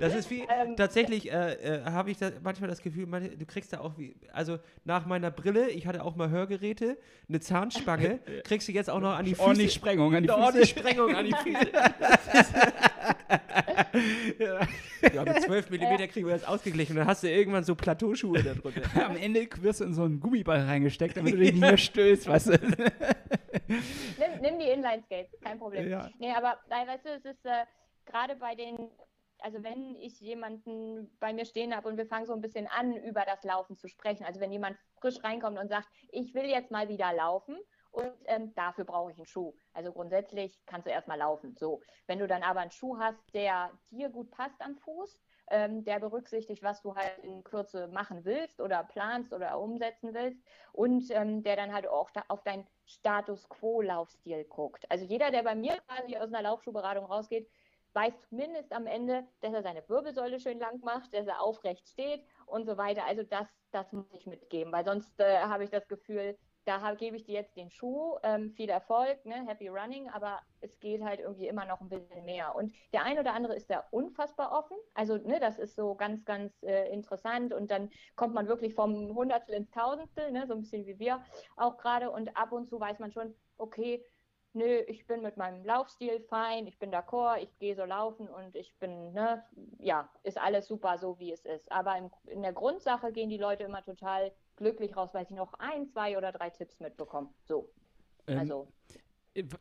Das ist wie, ähm, tatsächlich äh, äh, habe ich da manchmal das Gefühl, man, du kriegst da auch wie, also nach meiner Brille, ich hatte auch mal Hörgeräte, eine Zahnspange, kriegst du jetzt auch noch an die Füße. Ordentlich Sprengung an die Füße. Ordentlich Sprengung an die Füße. Ja. mit 12 mm kriegen wir das ausgeglichen und dann hast du irgendwann so Plateauschuhe da drunter. Am Ende wirst du in so einen Gummiball reingesteckt, damit du dich nicht mehr stößt, weißt du. nimm, nimm, die Inline-Skates, kein Problem. Ja. Nee, aber nein, weißt du, es ist äh, gerade bei den also wenn ich jemanden bei mir stehen habe und wir fangen so ein bisschen an, über das Laufen zu sprechen, also wenn jemand frisch reinkommt und sagt, ich will jetzt mal wieder laufen und ähm, dafür brauche ich einen Schuh. Also grundsätzlich kannst du erstmal laufen. So, wenn du dann aber einen Schuh hast, der dir gut passt am Fuß, ähm, der berücksichtigt, was du halt in Kürze machen willst oder planst oder umsetzen willst und ähm, der dann halt auch da auf deinen Status Quo-Laufstil guckt. Also jeder, der bei mir quasi aus einer Laufschuhberatung rausgeht, weiß zumindest am Ende, dass er seine Wirbelsäule schön lang macht, dass er aufrecht steht und so weiter. Also das, das muss ich mitgeben, weil sonst äh, habe ich das Gefühl, da gebe ich dir jetzt den Schuh, ähm, viel Erfolg, ne, happy running, aber es geht halt irgendwie immer noch ein bisschen mehr. Und der ein oder andere ist da unfassbar offen. Also, ne, das ist so ganz, ganz äh, interessant und dann kommt man wirklich vom Hundertstel ins Tausendstel, ne, so ein bisschen wie wir auch gerade. Und ab und zu weiß man schon, okay, nö, ich bin mit meinem Laufstil fein, ich bin d'accord, ich gehe so laufen und ich bin, ne, ja, ist alles super so, wie es ist. Aber in, in der Grundsache gehen die Leute immer total glücklich raus, weil sie noch ein, zwei oder drei Tipps mitbekommen. So. Ähm, also.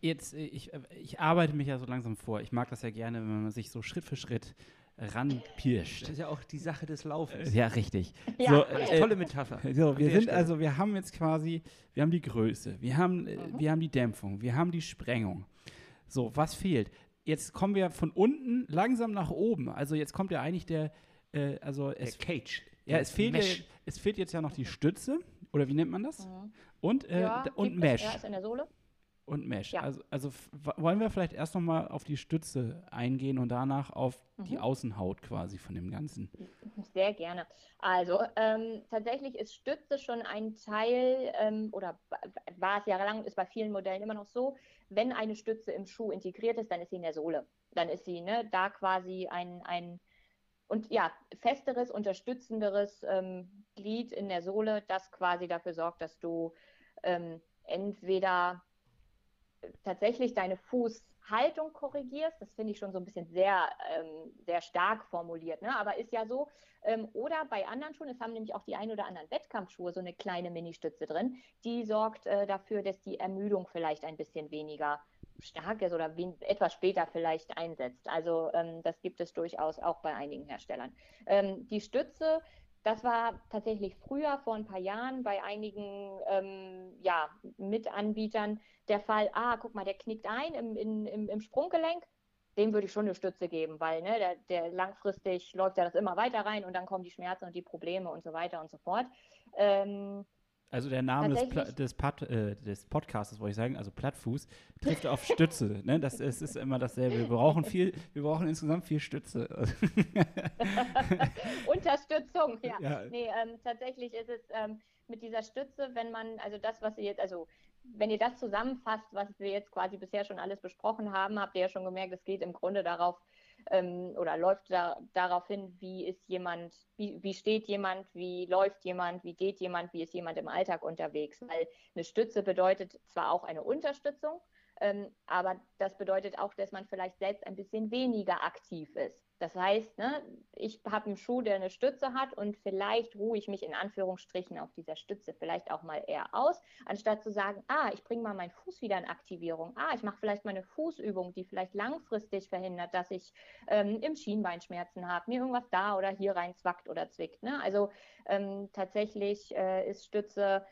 Jetzt, ich, ich arbeite mich ja so langsam vor. Ich mag das ja gerne, wenn man sich so Schritt für Schritt ranpirscht. Das ist ja auch die Sache des Laufens. Ja, richtig. Ja. So, äh, Tolle Metapher. So, wir sind Stelle. also, wir haben jetzt quasi, wir haben die Größe, wir haben, äh, mhm. wir haben die Dämpfung, wir haben die Sprengung. So, was fehlt? Jetzt kommen wir von unten langsam nach oben. Also jetzt kommt ja eigentlich der, äh, also es, der Cage. Ja, es fehlt, ja, es fehlt jetzt ja noch die Stütze, oder wie nennt man das? Mhm. Und, äh, ja, und Mesh. Ja, ist in der Sohle und Mesh. Ja. Also, also wollen wir vielleicht erst noch mal auf die Stütze eingehen und danach auf mhm. die Außenhaut quasi von dem Ganzen? Sehr gerne. Also ähm, tatsächlich ist Stütze schon ein Teil ähm, oder war es jahrelang, ist bei vielen Modellen immer noch so, wenn eine Stütze im Schuh integriert ist, dann ist sie in der Sohle. Dann ist sie ne, da quasi ein, ein und ja, festeres, unterstützenderes ähm, Glied in der Sohle, das quasi dafür sorgt, dass du ähm, entweder tatsächlich deine Fußhaltung korrigierst. Das finde ich schon so ein bisschen sehr, ähm, sehr stark formuliert, ne? aber ist ja so. Ähm, oder bei anderen Schuhen, es haben nämlich auch die ein oder anderen Wettkampfschuhe so eine kleine Ministütze drin, die sorgt äh, dafür, dass die Ermüdung vielleicht ein bisschen weniger stark ist oder etwas später vielleicht einsetzt. Also ähm, das gibt es durchaus auch bei einigen Herstellern. Ähm, die Stütze das war tatsächlich früher, vor ein paar Jahren, bei einigen ähm, ja, Mitanbietern der Fall, ah, guck mal, der knickt ein im, in, im, im Sprunggelenk, dem würde ich schon eine Stütze geben, weil ne, der, der, langfristig läuft ja das immer weiter rein und dann kommen die Schmerzen und die Probleme und so weiter und so fort. Ähm, also der Name des, des, Pod, äh, des Podcasts, wollte ich sagen, also Plattfuß, trifft auf Stütze. Ne? Das ist, ist, immer dasselbe. Wir brauchen viel, wir brauchen insgesamt viel Stütze. Unterstützung, ja. ja. Nee, ähm, tatsächlich ist es ähm, mit dieser Stütze, wenn man, also das, was ihr jetzt, also wenn ihr das zusammenfasst, was wir jetzt quasi bisher schon alles besprochen haben, habt ihr ja schon gemerkt, es geht im Grunde darauf, ähm, oder läuft da, darauf hin, wie ist jemand, wie, wie steht jemand, wie läuft jemand, wie geht jemand, wie ist jemand im Alltag unterwegs. Weil eine Stütze bedeutet zwar auch eine Unterstützung, ähm, aber das bedeutet auch, dass man vielleicht selbst ein bisschen weniger aktiv ist. Das heißt, ne, ich habe einen Schuh, der eine Stütze hat und vielleicht ruhe ich mich in Anführungsstrichen auf dieser Stütze vielleicht auch mal eher aus, anstatt zu sagen, ah, ich bringe mal meinen Fuß wieder in Aktivierung. Ah, ich mache vielleicht mal eine Fußübung, die vielleicht langfristig verhindert, dass ich ähm, im Schienbein Schmerzen habe, mir irgendwas da oder hier rein zwackt oder zwickt. Ne? Also ähm, tatsächlich äh, ist Stütze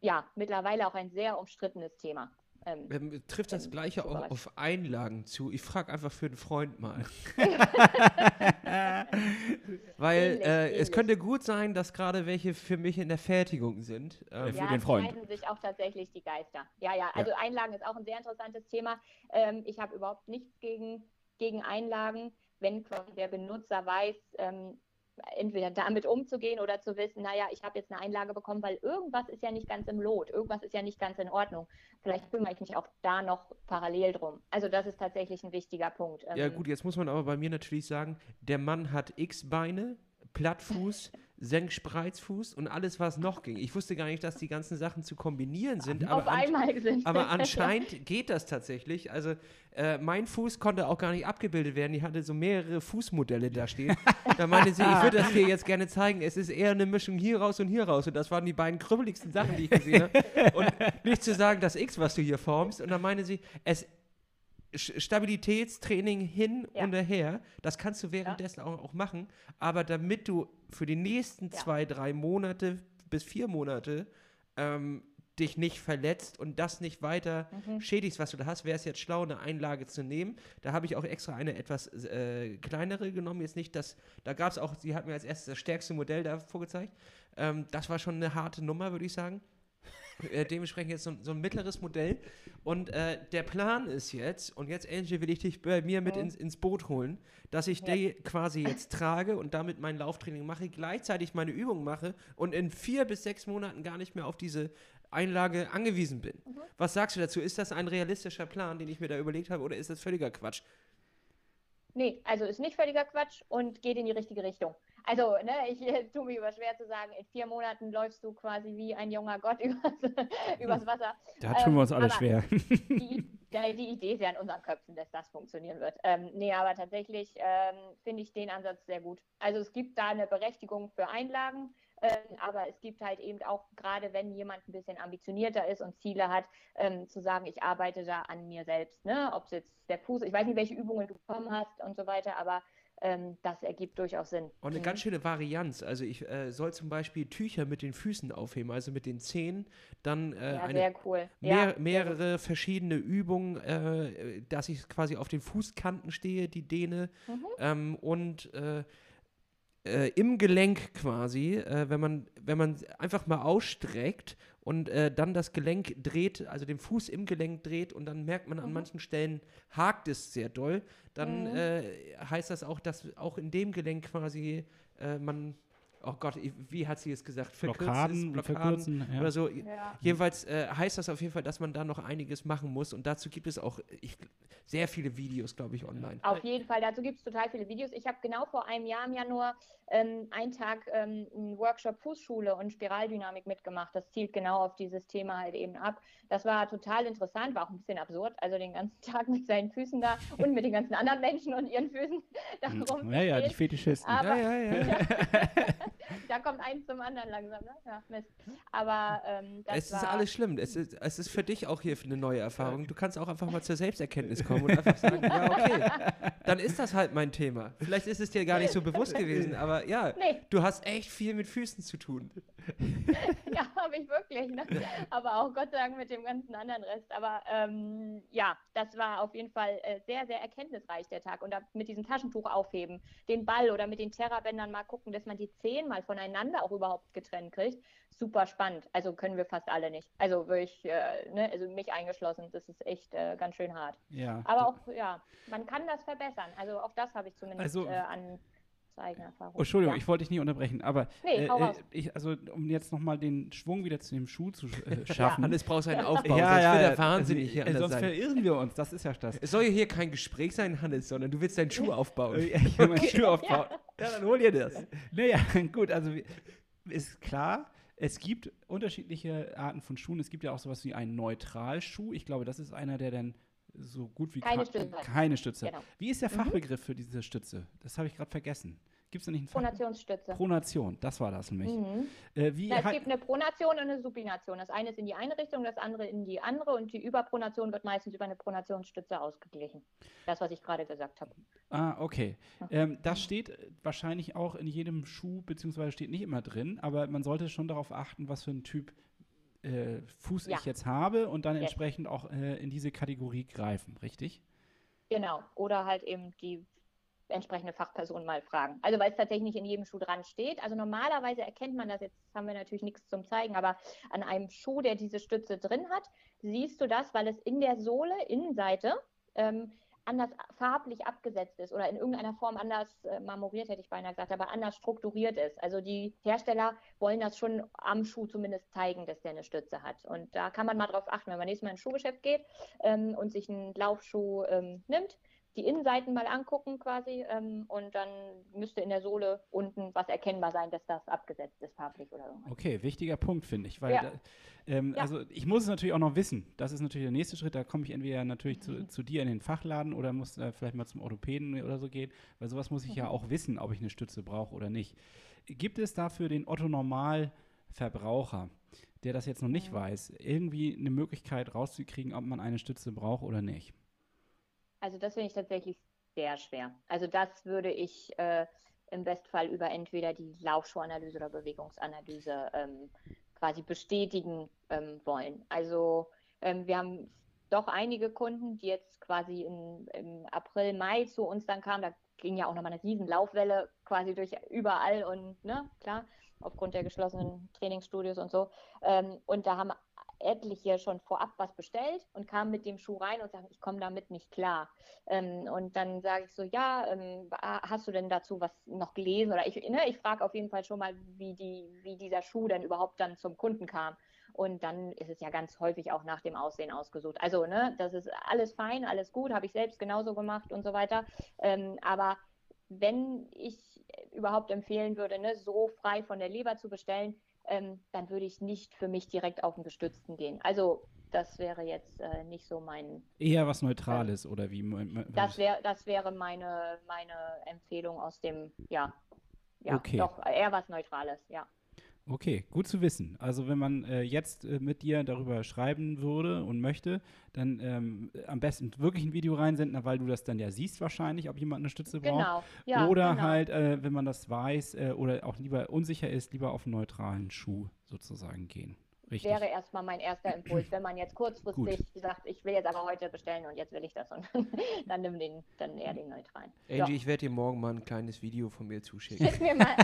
ja mittlerweile auch ein sehr umstrittenes Thema. Ähm, ähm, trifft das Gleiche auch auf Einlagen zu? Ich frage einfach für einen Freund mal. Weil ähnlich, äh, ähnlich. es könnte gut sein, dass gerade welche für mich in der Fertigung sind. Ähm, für ja, den Freund. Ja, sich auch tatsächlich die Geister. Ja, ja, also ja. Einlagen ist auch ein sehr interessantes Thema. Ähm, ich habe überhaupt nichts gegen, gegen Einlagen, wenn der Benutzer weiß, ähm, entweder damit umzugehen oder zu wissen, naja, ich habe jetzt eine Einlage bekommen, weil irgendwas ist ja nicht ganz im Lot, irgendwas ist ja nicht ganz in Ordnung. Vielleicht kümmere ich mich auch da noch parallel drum. Also das ist tatsächlich ein wichtiger Punkt. Ja ähm, gut, jetzt muss man aber bei mir natürlich sagen, der Mann hat X Beine, Plattfuß, Senkspreizfuß und alles, was noch ging. Ich wusste gar nicht, dass die ganzen Sachen zu kombinieren sind. Aber, Auf einmal sind. aber anscheinend geht das tatsächlich. Also äh, mein Fuß konnte auch gar nicht abgebildet werden. Die hatte so mehrere Fußmodelle da stehen. da meinte sie, ich würde das dir jetzt gerne zeigen. Es ist eher eine Mischung hier raus und hier raus. Und das waren die beiden krümmeligsten Sachen, die ich gesehen habe. Und nicht zu sagen, das X, was du hier formst. Und dann meinte sie, es Stabilitätstraining hin ja. und her, das kannst du währenddessen ja. auch, auch, machen, aber damit du für die nächsten ja. zwei, drei Monate bis vier Monate ähm, dich nicht verletzt und das nicht weiter mhm. schädigst, was du da hast, wäre es jetzt schlau, eine Einlage zu nehmen. Da habe ich auch extra eine etwas äh, kleinere genommen. Jetzt nicht das, da gab es auch, sie hat mir als erstes das stärkste Modell da vorgezeigt. Ähm, das war schon eine harte Nummer, würde ich sagen. Äh, dementsprechend jetzt so, so, ein mittleres Modell. Und äh, der Plan ist jetzt, und jetzt, Angie, will ich dich bei mir mit ins, ins Boot holen, dass ich ja. die quasi jetzt trage und damit mein Lauftraining mache, gleichzeitig meine Übung mache und in vier bis sechs Monaten gar nicht mehr auf diese Einlage angewiesen bin. Mhm. Was sagst du dazu? Ist das ein realistischer Plan, den ich mir da überlegt habe, oder ist das völliger Quatsch? Nee, also ist nicht völliger Quatsch und geht in die richtige Richtung. Also, ne, ich tue mir über schwer zu sagen, in vier Monaten läufst du quasi wie ein junger Gott übers, übers Wasser. Da tun wir uns alle schwer. Die, die, Idee ist ja in unseren Köpfen, dass das funktionieren wird. Ähm, nee, aber tatsächlich ähm, finde ich den Ansatz sehr gut. Also es gibt da eine Berechtigung für Einlagen. Ähm, aber es gibt halt eben auch, gerade wenn jemand ein bisschen ambitionierter ist und Ziele hat, ähm, zu sagen, ich arbeite da an mir selbst. Ne? Ob es jetzt der Fuß, ich weiß nicht, welche Übungen du bekommen hast und so weiter, aber ähm, das ergibt durchaus Sinn. Und eine mhm. ganz schöne Varianz. Also ich äh, soll zum Beispiel Tücher mit den Füßen aufheben, also mit den Zehen, dann äh, ja, eine, cool. mehr, ja, mehrere verschiedene Übungen, äh, dass ich quasi auf den Fußkanten stehe, die Dehne mhm. ähm, und äh, äh, im Gelenk quasi, äh, wenn man wenn man einfach mal ausstreckt und äh, dann das Gelenk dreht, also den Fuß im Gelenk dreht und dann merkt man an mhm. manchen Stellen hakt es sehr doll, dann mhm. äh, heißt das auch, dass auch in dem Gelenk quasi äh, man oh Gott, wie hat sie es gesagt? Blockaden, Blockaden verkürzen, ja. oder so. Ja. Jedenfalls äh, heißt das auf jeden Fall, dass man da noch einiges machen muss und dazu gibt es auch ich, sehr viele Videos, glaube ich, online. Auf jeden Fall, dazu gibt es total viele Videos. Ich habe genau vor einem Jahr im Januar ähm, einen Tag ähm, einen Workshop Fußschule und Spiraldynamik mitgemacht. Das zielt genau auf dieses Thema halt eben ab. Das war total interessant, war auch ein bisschen absurd, also den ganzen Tag mit seinen Füßen da und mit den ganzen anderen Menschen und ihren Füßen da rum. Ja, ja, die Fetischisten. Aber, ja, ja, ja. da kommt eins zum anderen langsam, ne? Ja, Mist. Aber ähm, das Es ist alles schlimm. Es ist, es ist für dich auch hier eine neue Erfahrung. Du kannst auch einfach mal zur Selbsterkenntnis kommen und einfach sagen, ja, okay, dann ist das halt mein Thema. Vielleicht ist es dir gar nicht so bewusst gewesen, aber ja, nee. du hast echt viel mit Füßen zu tun. ja, habe ich wirklich. Ne? Aber auch Gott sei Dank mit dem ganzen anderen Rest. Aber ähm, ja, das war auf jeden Fall äh, sehr, sehr erkenntnisreich der Tag. Und da mit diesem Taschentuch aufheben, den Ball oder mit den Terrabändern mal gucken, dass man die Zehen mal voneinander auch überhaupt getrennt kriegt. Super spannend. Also können wir fast alle nicht. Also ich, äh, ne, also mich eingeschlossen, das ist echt äh, ganz schön hart. Ja. Aber auch, ja, man kann das verbessern. Also auch das habe ich zumindest also, äh, an aus eigener Erfahrung. Oh, Entschuldigung, ja. ich wollte dich nicht unterbrechen, aber Nee, äh, äh, ich, also um jetzt nochmal den Schwung wieder zu dem Schuh zu äh, schaffen. Hannes braucht einen Aufbau, ja, sonst ja, wird ja, er wahnsinnig hier äh, sonst sein. verirren wir uns, das ist ja das. Es soll ja hier kein Gespräch sein, Hannes, sondern du willst deinen Schuh aufbauen. Ich will meinen Schuh aufbauen. Ja, dann hol dir das. Naja, gut, also ist klar, es gibt unterschiedliche Arten von Schuhen. Es gibt ja auch sowas wie einen Neutralschuh. Ich glaube, das ist einer, der dann so gut wie Keine Stütze keine Stütze. Genau. Wie ist der Fachbegriff für diese Stütze? Das habe ich gerade vergessen. Gibt es da nicht einen? Pronationsstütze. Pronation, das war das nämlich. Mhm. Äh, Na, es gibt eine Pronation und eine Supination. Das eine ist in die eine Richtung, das andere in die andere und die Überpronation wird meistens über eine Pronationsstütze ausgeglichen. Das, was ich gerade gesagt habe. Ah, okay. Ähm, das steht wahrscheinlich auch in jedem Schuh, beziehungsweise steht nicht immer drin, aber man sollte schon darauf achten, was für ein Typ äh, Fuß Ja. ich jetzt habe und dann entsprechend auch äh, in diese Kategorie greifen, richtig? Genau. Oder halt eben die entsprechende Fachperson mal fragen. Also weil es tatsächlich nicht in jedem Schuh dran steht. Also normalerweise erkennt man das, jetzt haben wir natürlich nichts zum Zeigen, aber an einem Schuh, der diese Stütze drin hat, siehst du das, weil es in der Sohle, Innenseite, ähm, anders farblich abgesetzt ist oder in irgendeiner Form anders äh, marmoriert, hätte ich beinahe gesagt, aber anders strukturiert ist. Also die Hersteller wollen das schon am Schuh zumindest zeigen, dass der eine Stütze hat. Und da kann man mal drauf achten, wenn man nächstes Mal ins Schuhgeschäft geht ähm, und sich einen Laufschuh ähm, nimmt, die Innenseiten mal angucken quasi ähm, und dann müsste in der Sohle unten was erkennbar sein, dass das abgesetzt ist farblich oder irgendwas. Okay, wichtiger Punkt, finde ich. Weil Ja. da, ähm, Ja. also ich muss es natürlich auch noch wissen. Das ist natürlich der nächste Schritt. Da komme ich entweder natürlich zu, Mhm. zu dir in den Fachladen oder muss äh, vielleicht mal zum Orthopäden oder so gehen, weil sowas muss ich Mhm. ja auch wissen, ob ich eine Stütze brauche oder nicht. Gibt es dafür den Otto Normal Verbraucher, der das jetzt noch nicht Mhm. weiß, irgendwie eine Möglichkeit rauszukriegen, ob man eine Stütze braucht oder nicht? Also das finde ich tatsächlich sehr schwer. Also das würde ich äh, im Bestfall über entweder die Laufschuhanalyse oder Bewegungsanalyse ähm, quasi bestätigen ähm, wollen. Also ähm, wir haben doch einige Kunden, die jetzt quasi in, im April, Mai zu uns dann kamen. Da ging ja auch nochmal eine riesen Laufwelle quasi durch überall und ne, klar, aufgrund der geschlossenen Trainingsstudios und so. Ähm, und da haben etliche schon vorab was bestellt und kamen mit dem Schuh rein und sagen, ich komme damit nicht klar. Ähm, und dann sage ich so, ja, ähm, hast du denn dazu was noch gelesen? Oder ich, ne, ich frage auf jeden Fall schon mal, wie, die, wie dieser Schuh denn überhaupt dann zum Kunden kam. Und dann ist es ja ganz häufig auch nach dem Aussehen ausgesucht. Also, ne, das ist alles fein, alles gut, habe ich selbst genauso gemacht und so weiter. Ähm, aber wenn ich überhaupt empfehlen würde, ne, so frei von der Leber zu bestellen, ähm, dann würde ich nicht für mich direkt auf den Gestützten gehen. Also das wäre jetzt äh, nicht so mein, Eher was Neutrales oder wie? m- m- das wäre, das wäre meine, meine Empfehlung aus dem, ja, ja, Okay. doch eher was Neutrales, ja. Okay, gut zu wissen. Also wenn man äh, jetzt äh, mit dir darüber schreiben würde und möchte, dann ähm, am besten wirklich ein Video reinsenden, weil du das dann ja siehst wahrscheinlich, ob jemand eine Stütze braucht. Genau, ja. oder genau. halt, äh, wenn man das weiß äh, oder auch lieber unsicher ist, lieber auf einen neutralen Schuh sozusagen gehen. Richtig. wäre erstmal mein erster Impuls. Wenn man jetzt kurzfristig sagt, ich will jetzt aber heute bestellen und jetzt will ich das und dann nimm den, dann eher den neutralen. Angie, ich werde dir morgen mal ein kleines Video von mir zuschicken. Schick mir mal,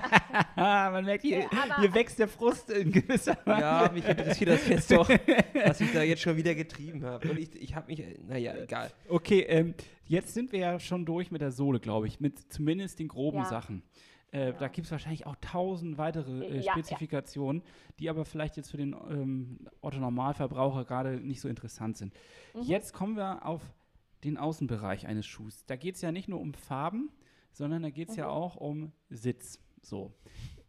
man merkt, hier, Aber- hier wächst der Frust in gewisser Weise. ja, mich interessiert das jetzt doch, was ich da jetzt schon wieder getrieben habe. Und ich, ich habe mich, naja, egal. Okay, ähm, jetzt sind wir ja schon durch mit der Sohle, glaube ich, mit zumindest den groben Ja. Sachen. Äh, Da gibt es wahrscheinlich auch tausend weitere äh, Ja, ja. Spezifikationen, die aber vielleicht jetzt für den ähm, Otto-Normalverbraucher gerade nicht so interessant sind. Mhm. Jetzt kommen wir auf den Außenbereich eines Schuhs. Da geht es ja nicht nur um Farben, sondern da geht es ja Mhm. auch um Sitz. So.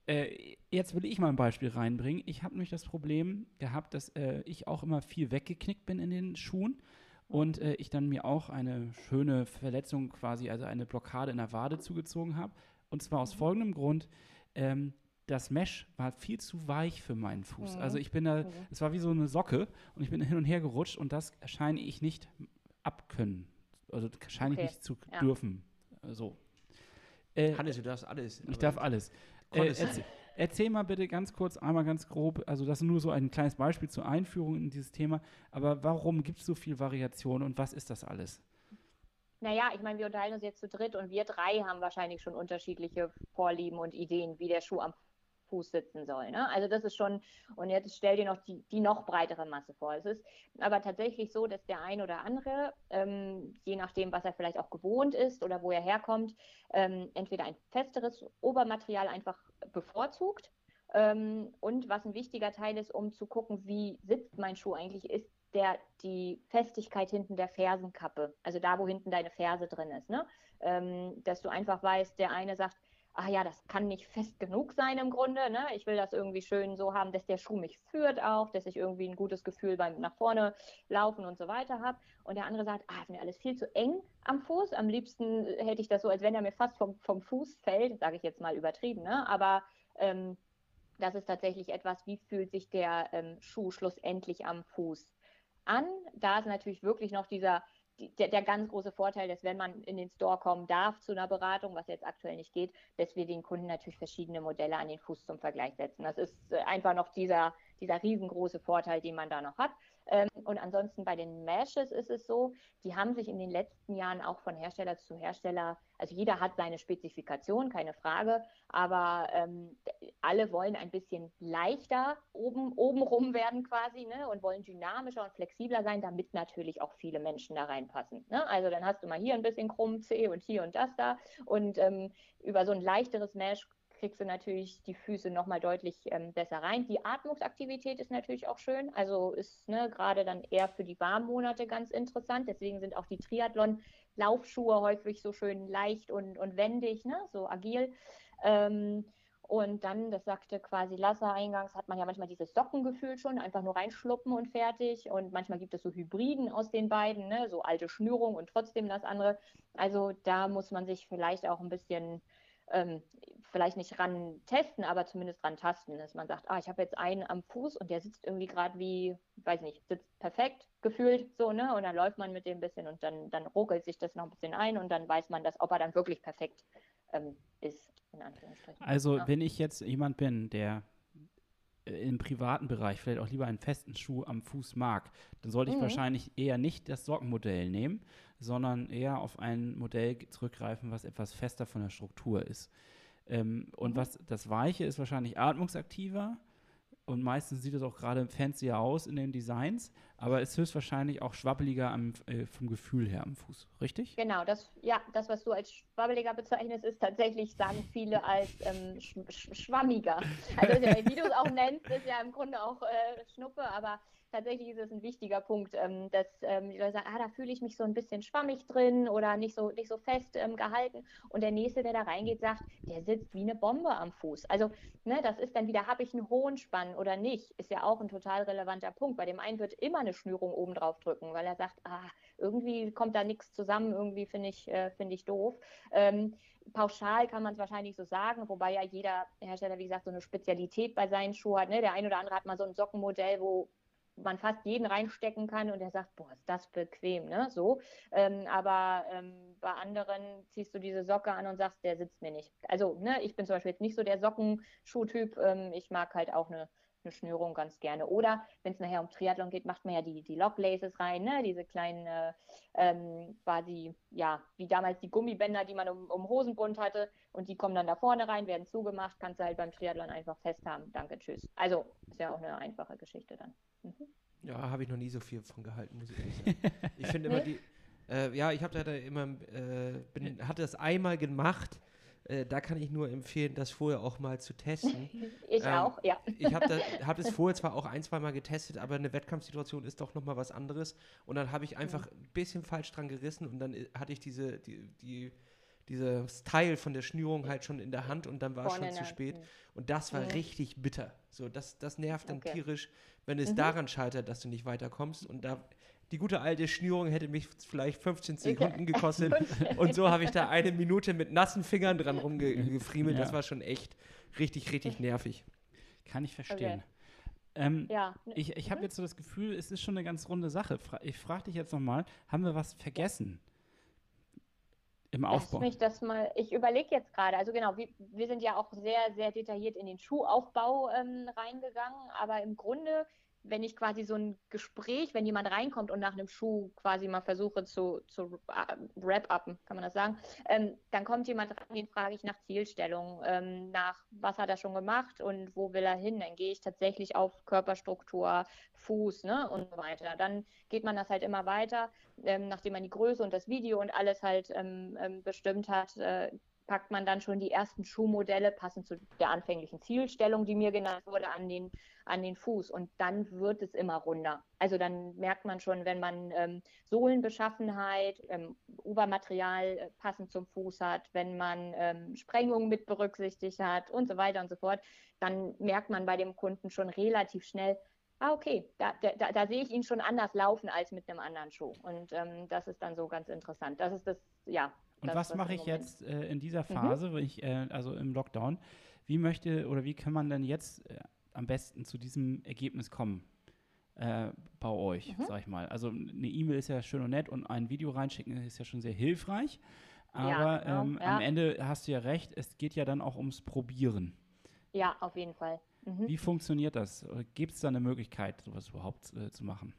Äh, jetzt will ich mal ein Beispiel reinbringen. Ich habe nämlich das Problem gehabt, dass äh, ich auch immer viel weggeknickt bin in den Schuhen und äh, ich dann mir auch eine schöne Verletzung quasi, also eine Blockade in der Wade zugezogen habe. Und zwar aus folgendem Grund. Ähm, das Mesh war viel zu weich für meinen Fuß. Mhm. Also ich bin da, Mhm. es war wie so eine Socke und ich bin hin und her gerutscht und das scheine ich nicht abkönnen. Also scheine Okay, ich nicht zu ja. dürfen. So. Äh, Hannes, du darfst alles. ich darf alles. Äh, erzähl, erzähl mal bitte ganz kurz, einmal ganz grob, also das ist nur so ein kleines Beispiel zur Einführung in dieses Thema, aber warum gibt es so viel Variation und was ist das alles? Naja, ich meine, wir unterhalten uns jetzt zu dritt und wir drei haben wahrscheinlich schon unterschiedliche Vorlieben und Ideen, wie der Schuh am Fuß sitzen soll. Ne? Also das ist schon, und jetzt stell dir noch die, die noch breitere Masse vor. Es ist aber tatsächlich so, dass der ein oder andere, ähm, je nachdem, was er vielleicht auch gewohnt ist oder wo er herkommt, ähm, entweder ein festeres Obermaterial einfach bevorzugt. Ähm, und was ein wichtiger Teil ist, um zu gucken, wie sitzt mein Schuh eigentlich, ist der, die Festigkeit hinten der Fersenkappe, also da, wo hinten deine Ferse drin ist. Ne? Ähm, dass du einfach weißt, der eine sagt, ach ja, das kann nicht fest genug sein im Grunde. Ne? Ich will das irgendwie schön so haben, dass der Schuh mich führt auch, dass ich irgendwie ein gutes Gefühl beim nach vorne laufen und so weiter habe. Und der andere sagt, ah, ist mir alles viel zu eng am Fuß. Am liebsten hätte ich das so, als wenn er mir fast vom, vom Fuß fällt, sage ich jetzt mal übertrieben. Ne? Aber ähm, das ist tatsächlich etwas, wie fühlt sich der ähm, Schuh schlussendlich am Fuß an. Da ist natürlich wirklich noch dieser der, der, ganz große Vorteil, dass wenn man in den Store kommen darf zu einer Beratung, was jetzt aktuell nicht geht, dass wir den Kunden natürlich verschiedene Modelle an den Fuß zum Vergleich setzen. Das ist äh, einfach noch dieser, dieser riesengroße Vorteil, den man da noch hat. Ähm, und ansonsten bei den Meshes ist es so, die haben sich in den letzten Jahren auch von Hersteller zu Hersteller, also jeder hat seine Spezifikation, keine Frage, aber ähm, alle wollen ein bisschen leichter oben, oben werden quasi ne, und wollen dynamischer und flexibler sein, damit natürlich auch viele Menschen da reinpassen. Ne? Also dann hast du mal hier ein bisschen krumm C und hier und das da und ähm, über so ein leichteres Mesh kriegst du natürlich die Füße nochmal deutlich ähm, besser rein. Die Atmungsaktivität ist natürlich auch schön, also ist ne, gerade dann eher für die warmen Monate ganz interessant. Deswegen sind auch die Triathlon-Laufschuhe häufig so schön leicht und, und wendig, ne, so agil. Ähm, und dann, das sagte quasi Lasser eingangs, hat man ja manchmal dieses Sockengefühl schon, einfach nur reinschluppen und fertig. Und manchmal gibt es so Hybriden aus den beiden, ne? so alte Schnürung und trotzdem das andere. Also da muss man sich vielleicht auch ein bisschen ähm, vielleicht nicht ran testen, aber zumindest ran tasten, dass man sagt, ah, ich habe jetzt einen am Fuß und der sitzt irgendwie gerade wie, weiß nicht, sitzt perfekt gefühlt so, ne? Und dann läuft man mit dem ein bisschen und dann, dann ruckelt sich das noch ein bisschen ein und dann weiß man, dass, ob er dann wirklich perfekt ähm, ist, in Anführungsstrichen. Also, ja. wenn ich jetzt jemand bin, der äh, im privaten Bereich vielleicht auch lieber einen festen Schuh am Fuß mag, dann sollte ich mhm. wahrscheinlich eher nicht das Sockenmodell nehmen, sondern eher auf ein Modell zurückgreifen, was etwas fester von der Struktur ist. Ähm, und was das Weiche ist wahrscheinlich atmungsaktiver und meistens sieht es auch gerade fancier aus in den Designs, aber ist höchstwahrscheinlich auch schwabbeliger am, äh, vom Gefühl her am Fuß, richtig? Genau, das, ja, das, was du als schwabbeliger bezeichnest, ist tatsächlich, sagen viele, als ähm, sch schwammiger. Also wie du es auch nennst, ist ja im Grunde auch äh, Schnuppe, aber tatsächlich ist es ein wichtiger Punkt, ähm, dass ähm, die Leute sagen, ah, da fühle ich mich so ein bisschen schwammig drin oder nicht so, nicht so fest ähm, gehalten. Und der Nächste, der da reingeht, sagt, der sitzt wie eine Bombe am Fuß. Also, ne, das ist dann wieder, habe ich einen hohen Spann oder nicht, ist ja auch ein total relevanter Punkt. Bei dem einen wird immer eine Schnürung oben drauf drücken, weil er sagt, ah, irgendwie kommt da nichts zusammen, irgendwie finde ich, äh, find ich doof. Ähm, pauschal kann man es wahrscheinlich so sagen, wobei ja jeder Hersteller, wie gesagt, so eine Spezialität bei seinen Schuhen hat. Ne? Der ein oder andere hat mal so ein Sockenmodell, wo man fast jeden reinstecken kann und der sagt, boah, ist das bequem, ne? So. Ähm, aber ähm, bei anderen ziehst du diese Socke an und sagst, der sitzt mir nicht. Also, ne, ich bin zum Beispiel jetzt nicht so der Sockenschuhtyp. Ähm, ich mag halt auch eine, eine Schnürung ganz gerne. Oder wenn es nachher um Triathlon geht, macht man ja die, die Locklaces rein, ne? Diese kleinen äh, ähm, quasi, ja, wie damals die Gummibänder, die man um, um Hosenbund hatte und die kommen dann da vorne rein, werden zugemacht, kannst du halt beim Triathlon einfach festhaben. Danke, tschüss. Also ist ja auch eine einfache Geschichte dann. Mhm. Ja, habe ich noch nie so viel von gehalten, muss ich ehrlich sagen. ich finde immer die, äh, ja, ich habe da immer, äh, bin, hatte das einmal gemacht. Äh, da kann ich nur empfehlen, das vorher auch mal zu testen. ich ähm, auch, ja. Ich habe hab das vorher zwar auch ein, zwei Mal getestet, aber eine Wettkampfsituation ist doch nochmal was anderes. Und dann habe ich einfach mhm. ein bisschen falsch dran gerissen und dann äh, hatte ich diese, die, die dieses Teil von der Schnürung halt schon in der Hand und dann war es schon zu spät. Und das war mhm. richtig bitter. So, das, das nervt dann okay. tierisch, wenn es mhm. daran scheitert, dass du nicht weiterkommst. Und da die gute alte Schnürung hätte mich vielleicht 15 Sekunden gekostet. und so habe ich da eine Minute mit nassen Fingern dran rumgefriemelt. Ja. Das war schon echt richtig, richtig nervig. Kann ich verstehen. Okay. Ähm, ja. Ich, ich habe jetzt so das Gefühl, es ist schon eine ganz runde Sache. Ich frage dich jetzt nochmal, haben wir was vergessen? im Aufbau? Lass mich das mal, ich überlege jetzt gerade, also genau, wir, wir, sind ja auch sehr, sehr detailliert in den Schuhaufbau ähm, reingegangen, aber im Grunde wenn ich quasi so ein Gespräch, wenn jemand reinkommt und nach einem Schuh quasi mal versuche zu, zu äh, wrap-uppen, kann man das sagen, ähm, dann kommt jemand rein, den frage ich nach Zielstellung, ähm, nach was hat er schon gemacht und wo will er hin. Dann gehe ich tatsächlich auf Körperstruktur, Fuß ne, und so weiter. Dann geht man das halt immer weiter, ähm, nachdem man die Größe und das Video und alles halt ähm, ähm, bestimmt hat, äh, packt man dann schon die ersten Schuhmodelle, passend zu der anfänglichen Zielstellung, die mir genannt wurde, an den, an den Fuß. Und dann wird es immer runder. Also dann merkt man schon, wenn man ähm, Sohlenbeschaffenheit, ähm, Obermaterial äh, passend zum Fuß hat, wenn man ähm, Sprengung mit berücksichtigt hat und so weiter und so fort, dann merkt man bei dem Kunden schon relativ schnell, ah, okay, da, da, da sehe ich ihn schon anders laufen als mit einem anderen Schuh. Und ähm, das ist dann so ganz interessant. Das ist das, ja, und das, was mache ich Moment. jetzt äh, in dieser Mhm. Phase, wenn ich, äh, also im Lockdown? Wie möchte oder wie kann man denn jetzt äh, am besten zu diesem Ergebnis kommen? Äh, bei euch, Mhm. sag ich mal. Also eine E-Mail ist ja schön und nett und ein Video reinschicken ist ja schon sehr hilfreich. Aber genau, ähm, ja. am Ende hast du ja recht, es geht ja dann auch ums Probieren. Ja, auf jeden Fall. Mhm. Wie funktioniert das? Gibt es da eine Möglichkeit, sowas überhaupt äh, zu machen?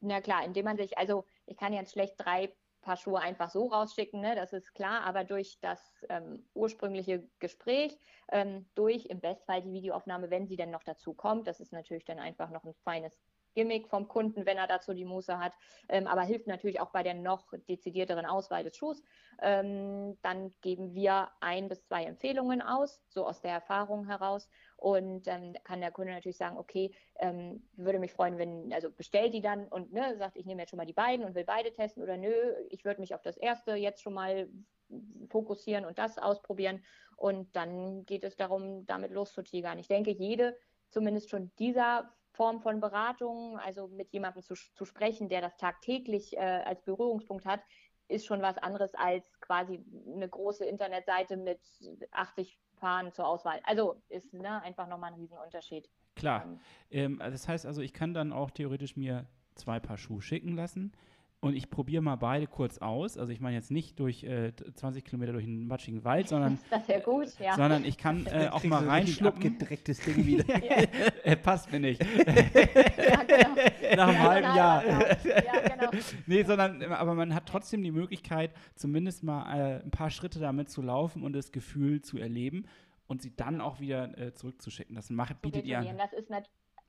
Na klar, indem man sich, also ich kann jetzt schlecht drei Paar Schuhe einfach so rausschicken, ne? das ist klar, aber durch das ähm, ursprüngliche Gespräch, ähm, durch im Bestfall die Videoaufnahme, wenn sie denn noch dazu kommt, das ist natürlich dann einfach noch ein feines Gimmick vom Kunden, wenn er dazu die Muße hat, ähm, aber hilft natürlich auch bei der noch dezidierteren Auswahl des Schuhs. Ähm, dann geben wir ein bis zwei Empfehlungen aus, so aus der Erfahrung heraus. Und ähm, kann der Kunde natürlich sagen, okay, ähm, würde mich freuen, wenn, also bestellt die dann und ne, sagt, ich nehme jetzt schon mal die beiden und will beide testen oder nö, ich würde mich auf das erste jetzt schon mal fokussieren und das ausprobieren. Und dann geht es darum, damit loszutigern. Ich denke, jede, zumindest schon dieser Form von Beratung, also mit jemandem zu, zu sprechen, der das tagtäglich äh, als Berührungspunkt hat, ist schon was anderes als quasi eine große Internetseite mit 80 Paaren zur Auswahl. Also ist ne, einfach nochmal ein Riesenunterschied. Klar. Ähm, Ähm, das heißt also, ich kann dann auch theoretisch mir zwei Paar Schuhe schicken lassen und ich probiere mal beide kurz aus. Also ich meine jetzt nicht durch äh, 20 Kilometer durch einen matschigen Wald, sondern, Das wäre gut, ja. sondern ich kann äh, auch mal reinschlucken. abgedrecktes Ding wieder. äh, passt mir nicht. ja, genau. Nach einem halben Jahr. Genau. Ja, genau. Nee, sondern, aber man hat trotzdem die Möglichkeit, zumindest mal äh, ein paar Schritte damit zu laufen und das Gefühl zu erleben und sie dann auch wieder äh, zurückzuschicken. Das macht, bietet ihr an. Das ist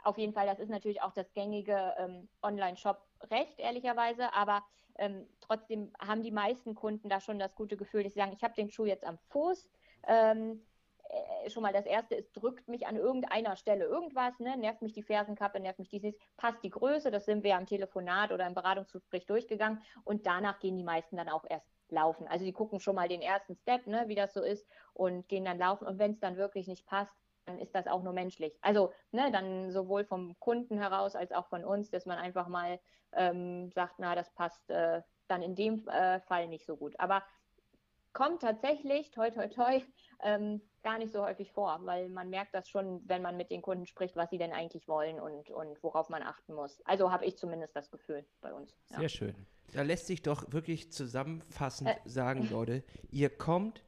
auf jeden Fall, das ist natürlich auch das gängige ähm, Online-Shop-Recht, ehrlicherweise, aber ähm, trotzdem haben die meisten Kunden da schon das gute Gefühl, dass sie sagen, ich habe den Schuh jetzt am Fuß. Ähm, äh, schon mal das erste, es drückt mich an irgendeiner Stelle irgendwas, ne? nervt mich die Fersenkappe, nervt mich dieses, passt die Größe, das sind wir am Telefonat oder im Beratungsgespräch durchgegangen und danach gehen die meisten dann auch erst laufen. Also die gucken schon mal den ersten Step, ne, wie das so ist und gehen dann laufen und wenn es dann wirklich nicht passt, dann ist das auch nur menschlich. Also ne, dann sowohl vom Kunden heraus als auch von uns, dass man einfach mal ähm, sagt, na, das passt äh, dann in dem äh, Fall nicht so gut. Aber kommt tatsächlich, toi, toi, toi, ähm, gar nicht so häufig vor, weil man merkt das schon, wenn man mit den Kunden spricht, was sie denn eigentlich wollen und, und worauf man achten muss. Also habe ich zumindest das Gefühl bei uns. Ja. Sehr schön. Da lässt sich doch wirklich zusammenfassend Äh. sagen, Leute, ihr kommt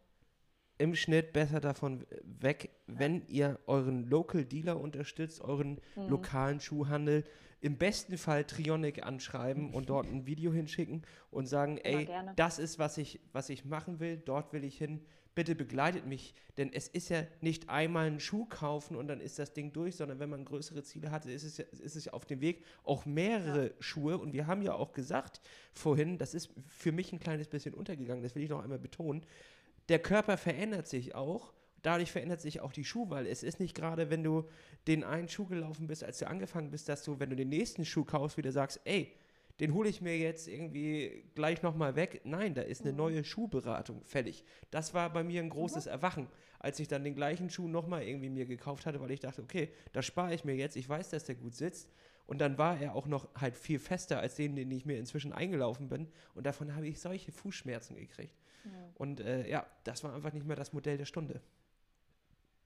im Schnitt besser davon weg, wenn ihr euren Local Dealer unterstützt, euren Mhm. lokalen Schuhhandel. Im besten Fall Trionic anschreiben und dort ein Video hinschicken und sagen, ey, das ist, was ich, was ich machen will, dort will ich hin. Bitte begleitet mich, denn es ist ja nicht einmal einen Schuh kaufen und dann ist das Ding durch, sondern wenn man größere Ziele hat, ist es, ja, ist es ja auf dem Weg auch mehrere Schuhe. Und wir haben ja auch gesagt vorhin, das ist für mich ein kleines bisschen untergegangen, das will ich noch einmal betonen. Der Körper verändert sich auch. Dadurch verändert sich auch die Schuhwahl. Es ist nicht gerade, wenn du den einen Schuh gelaufen bist, als du angefangen bist, dass du, wenn du den nächsten Schuh kaufst, wieder sagst, ey, den hole ich mir jetzt irgendwie gleich nochmal weg. Nein, da ist eine neue Schuhberatung fällig. Das war bei mir ein großes Erwachen, als ich dann den gleichen Schuh nochmal irgendwie mir gekauft hatte, weil ich dachte, okay, da spare ich mir jetzt, ich weiß, dass der gut sitzt. Und dann war er auch noch halt viel fester als den, den ich mir inzwischen eingelaufen bin. Und davon habe ich solche Fußschmerzen gekriegt. Und äh, ja, das war einfach nicht mehr das Modell der Stunde.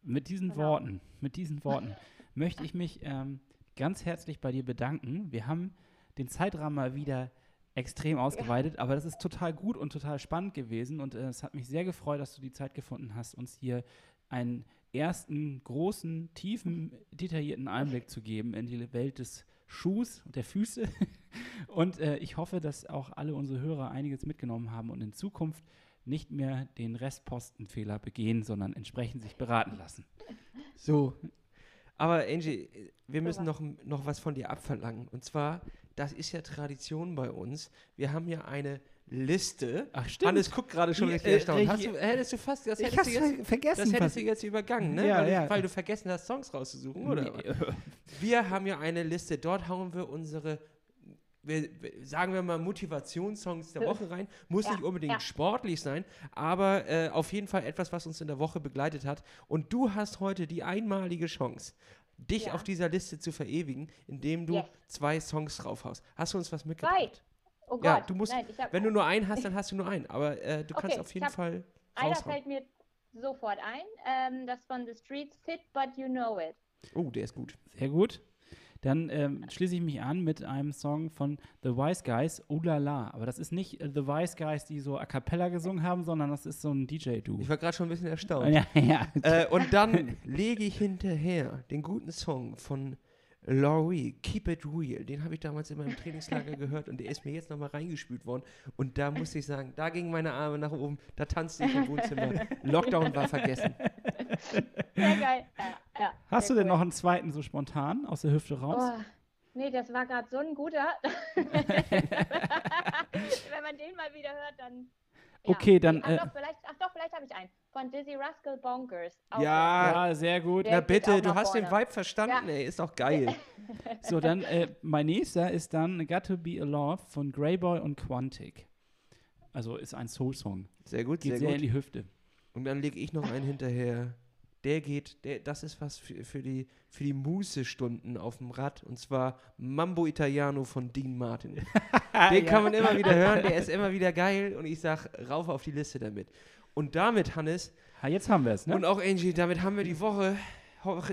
Mit diesen Genau. Worten, mit diesen Worten möchte ich mich ähm, ganz herzlich bei dir bedanken. Wir haben den Zeitrahmen mal wieder extrem ausgeweitet, aber das ist total gut und total spannend gewesen und äh, es hat mich sehr gefreut, dass du die Zeit gefunden hast, uns hier einen ersten großen, tiefen, detaillierten Einblick zu geben in die Welt des Schuhs und der Füße. Und äh, ich hoffe, dass auch alle unsere Hörer einiges mitgenommen haben und in Zukunft nicht mehr den Restpostenfehler begehen, sondern entsprechend sich beraten lassen. So. Aber Angie, wir müssen noch, noch was von dir abverlangen. Und zwar, das ist ja Tradition bei uns. Wir haben ja eine Liste. Ach, stimmt. Hannes guckt gerade schon richtig äh, erstaunt. Hast du, hättest du fast, das Ich hättest, du jetzt, ver- vergessen das hättest du jetzt übergangen, ne? Ja, weil, ja. Du, weil du vergessen hast, Songs rauszusuchen, oder? Nee, Wir haben ja eine Liste, dort hauen wir unsere, wir, sagen wir mal, Motivationssongs der Woche rein. Muss Ja, nicht unbedingt ja. sportlich sein, aber äh, auf jeden Fall etwas, was uns in der Woche begleitet hat. Und du hast heute die einmalige Chance, dich Ja. auf dieser Liste zu verewigen, indem du Yes. zwei Songs drauf hast. Hast du uns was mitgebracht? Zwei. Oh Gott. Ja, du musst, Nein, ich hab, wenn du nur einen hast, dann hast du nur einen. Aber äh, du kannst Okay, auf ich jeden Fall einer raushauen. fällt mir sofort ein. Ähm, das von The Streets Fit, but you know it. Oh, der ist gut. Sehr gut. Dann ähm, schließe ich mich an mit einem Song von The Wise Guys, Ulala. Aber das ist nicht äh, The Wise Guys, die so a cappella gesungen haben, sondern das ist so ein DJ-Du. Ich war gerade schon ein bisschen erstaunt. Ja, ja. Äh, und dann lege ich hinterher den guten Song von Laurie, Keep It Real. Den habe ich damals in meinem Trainingslager gehört und der ist mir jetzt nochmal reingespült worden. Und da muss ich sagen, da gingen meine Arme nach oben, da tanzte ich im Wohnzimmer. Lockdown war vergessen. Sehr geil. Ja, Hast du denn cool. noch einen zweiten so spontan aus der Hüfte raus? Oh, nee, das war gerade so ein guter. Wenn man den mal wieder hört, dann. ja. Okay, dann, Ach äh, doch, vielleicht, ach doch, vielleicht habe ich einen. Von Dizzy Rascal Bonkers. Ja. Ja, sehr gut. Der Na bitte, du hast den vorne. Vibe verstanden, Ja. ey, ist doch geil. So, dann äh, mein nächster ist dann Got to Be Alive von Greyboy und Quantic. Also ist ein Soul-Song. Sehr gut, Geht sehr sehr in gut. die Hüfte. Und dann lege ich noch einen hinterher. Der geht, der, das ist was für, für die, für die Mußestunden auf dem Rad. Und zwar Mambo Italiano von Dean Martin. Den kann man immer wieder hören, der ist immer wieder geil. Und ich sag, rauf auf die Liste damit. Und damit, Hannes, Ha, jetzt haben wir es, ne? und auch Angie, damit haben wir die Woche.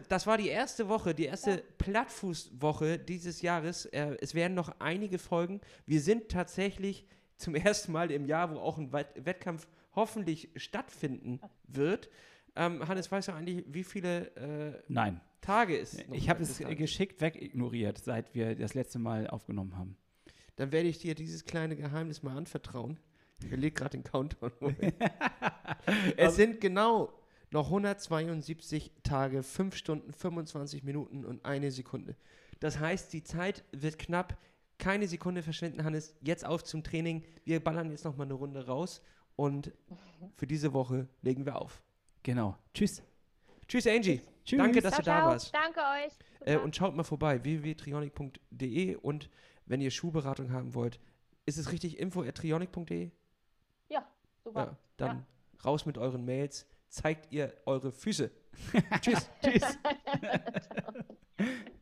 Das war die erste Woche, die erste Ja. Plattfußwoche dieses Jahres. Äh, Es werden noch einige Folgen. Wir sind tatsächlich zum ersten Mal im Jahr, wo auch ein Wett- Wettkampf hoffentlich stattfinden wird. Ähm, Hannes, weißt du eigentlich, wie viele äh, Nein. Tage es noch Ich habe es dahin? geschickt wegignoriert, seit wir das letzte Mal aufgenommen haben. Dann werde ich dir dieses kleine Geheimnis mal anvertrauen. Ich lege gerade den Countdown. es sind genau noch 172 Tage, 5 Stunden, 25 Minuten und eine Sekunde. Das heißt, die Zeit wird knapp. Keine Sekunde verschwenden, Hannes. Jetzt auf zum Training. Wir ballern jetzt noch mal eine Runde raus und für diese Woche legen wir auf. Genau. Tschüss. Tschüss, Angie. Tschüss. Danke, dass Ciao, du da ciao. warst. Danke euch. Äh, und schaut mal vorbei, www.trionic.de und wenn ihr Schuhberatung haben wollt, ist es richtig info.trionic.de? ja, super. Ja, dann raus mit euren Mails, zeigt ihr eure Füße. Tschüss. Tschüss.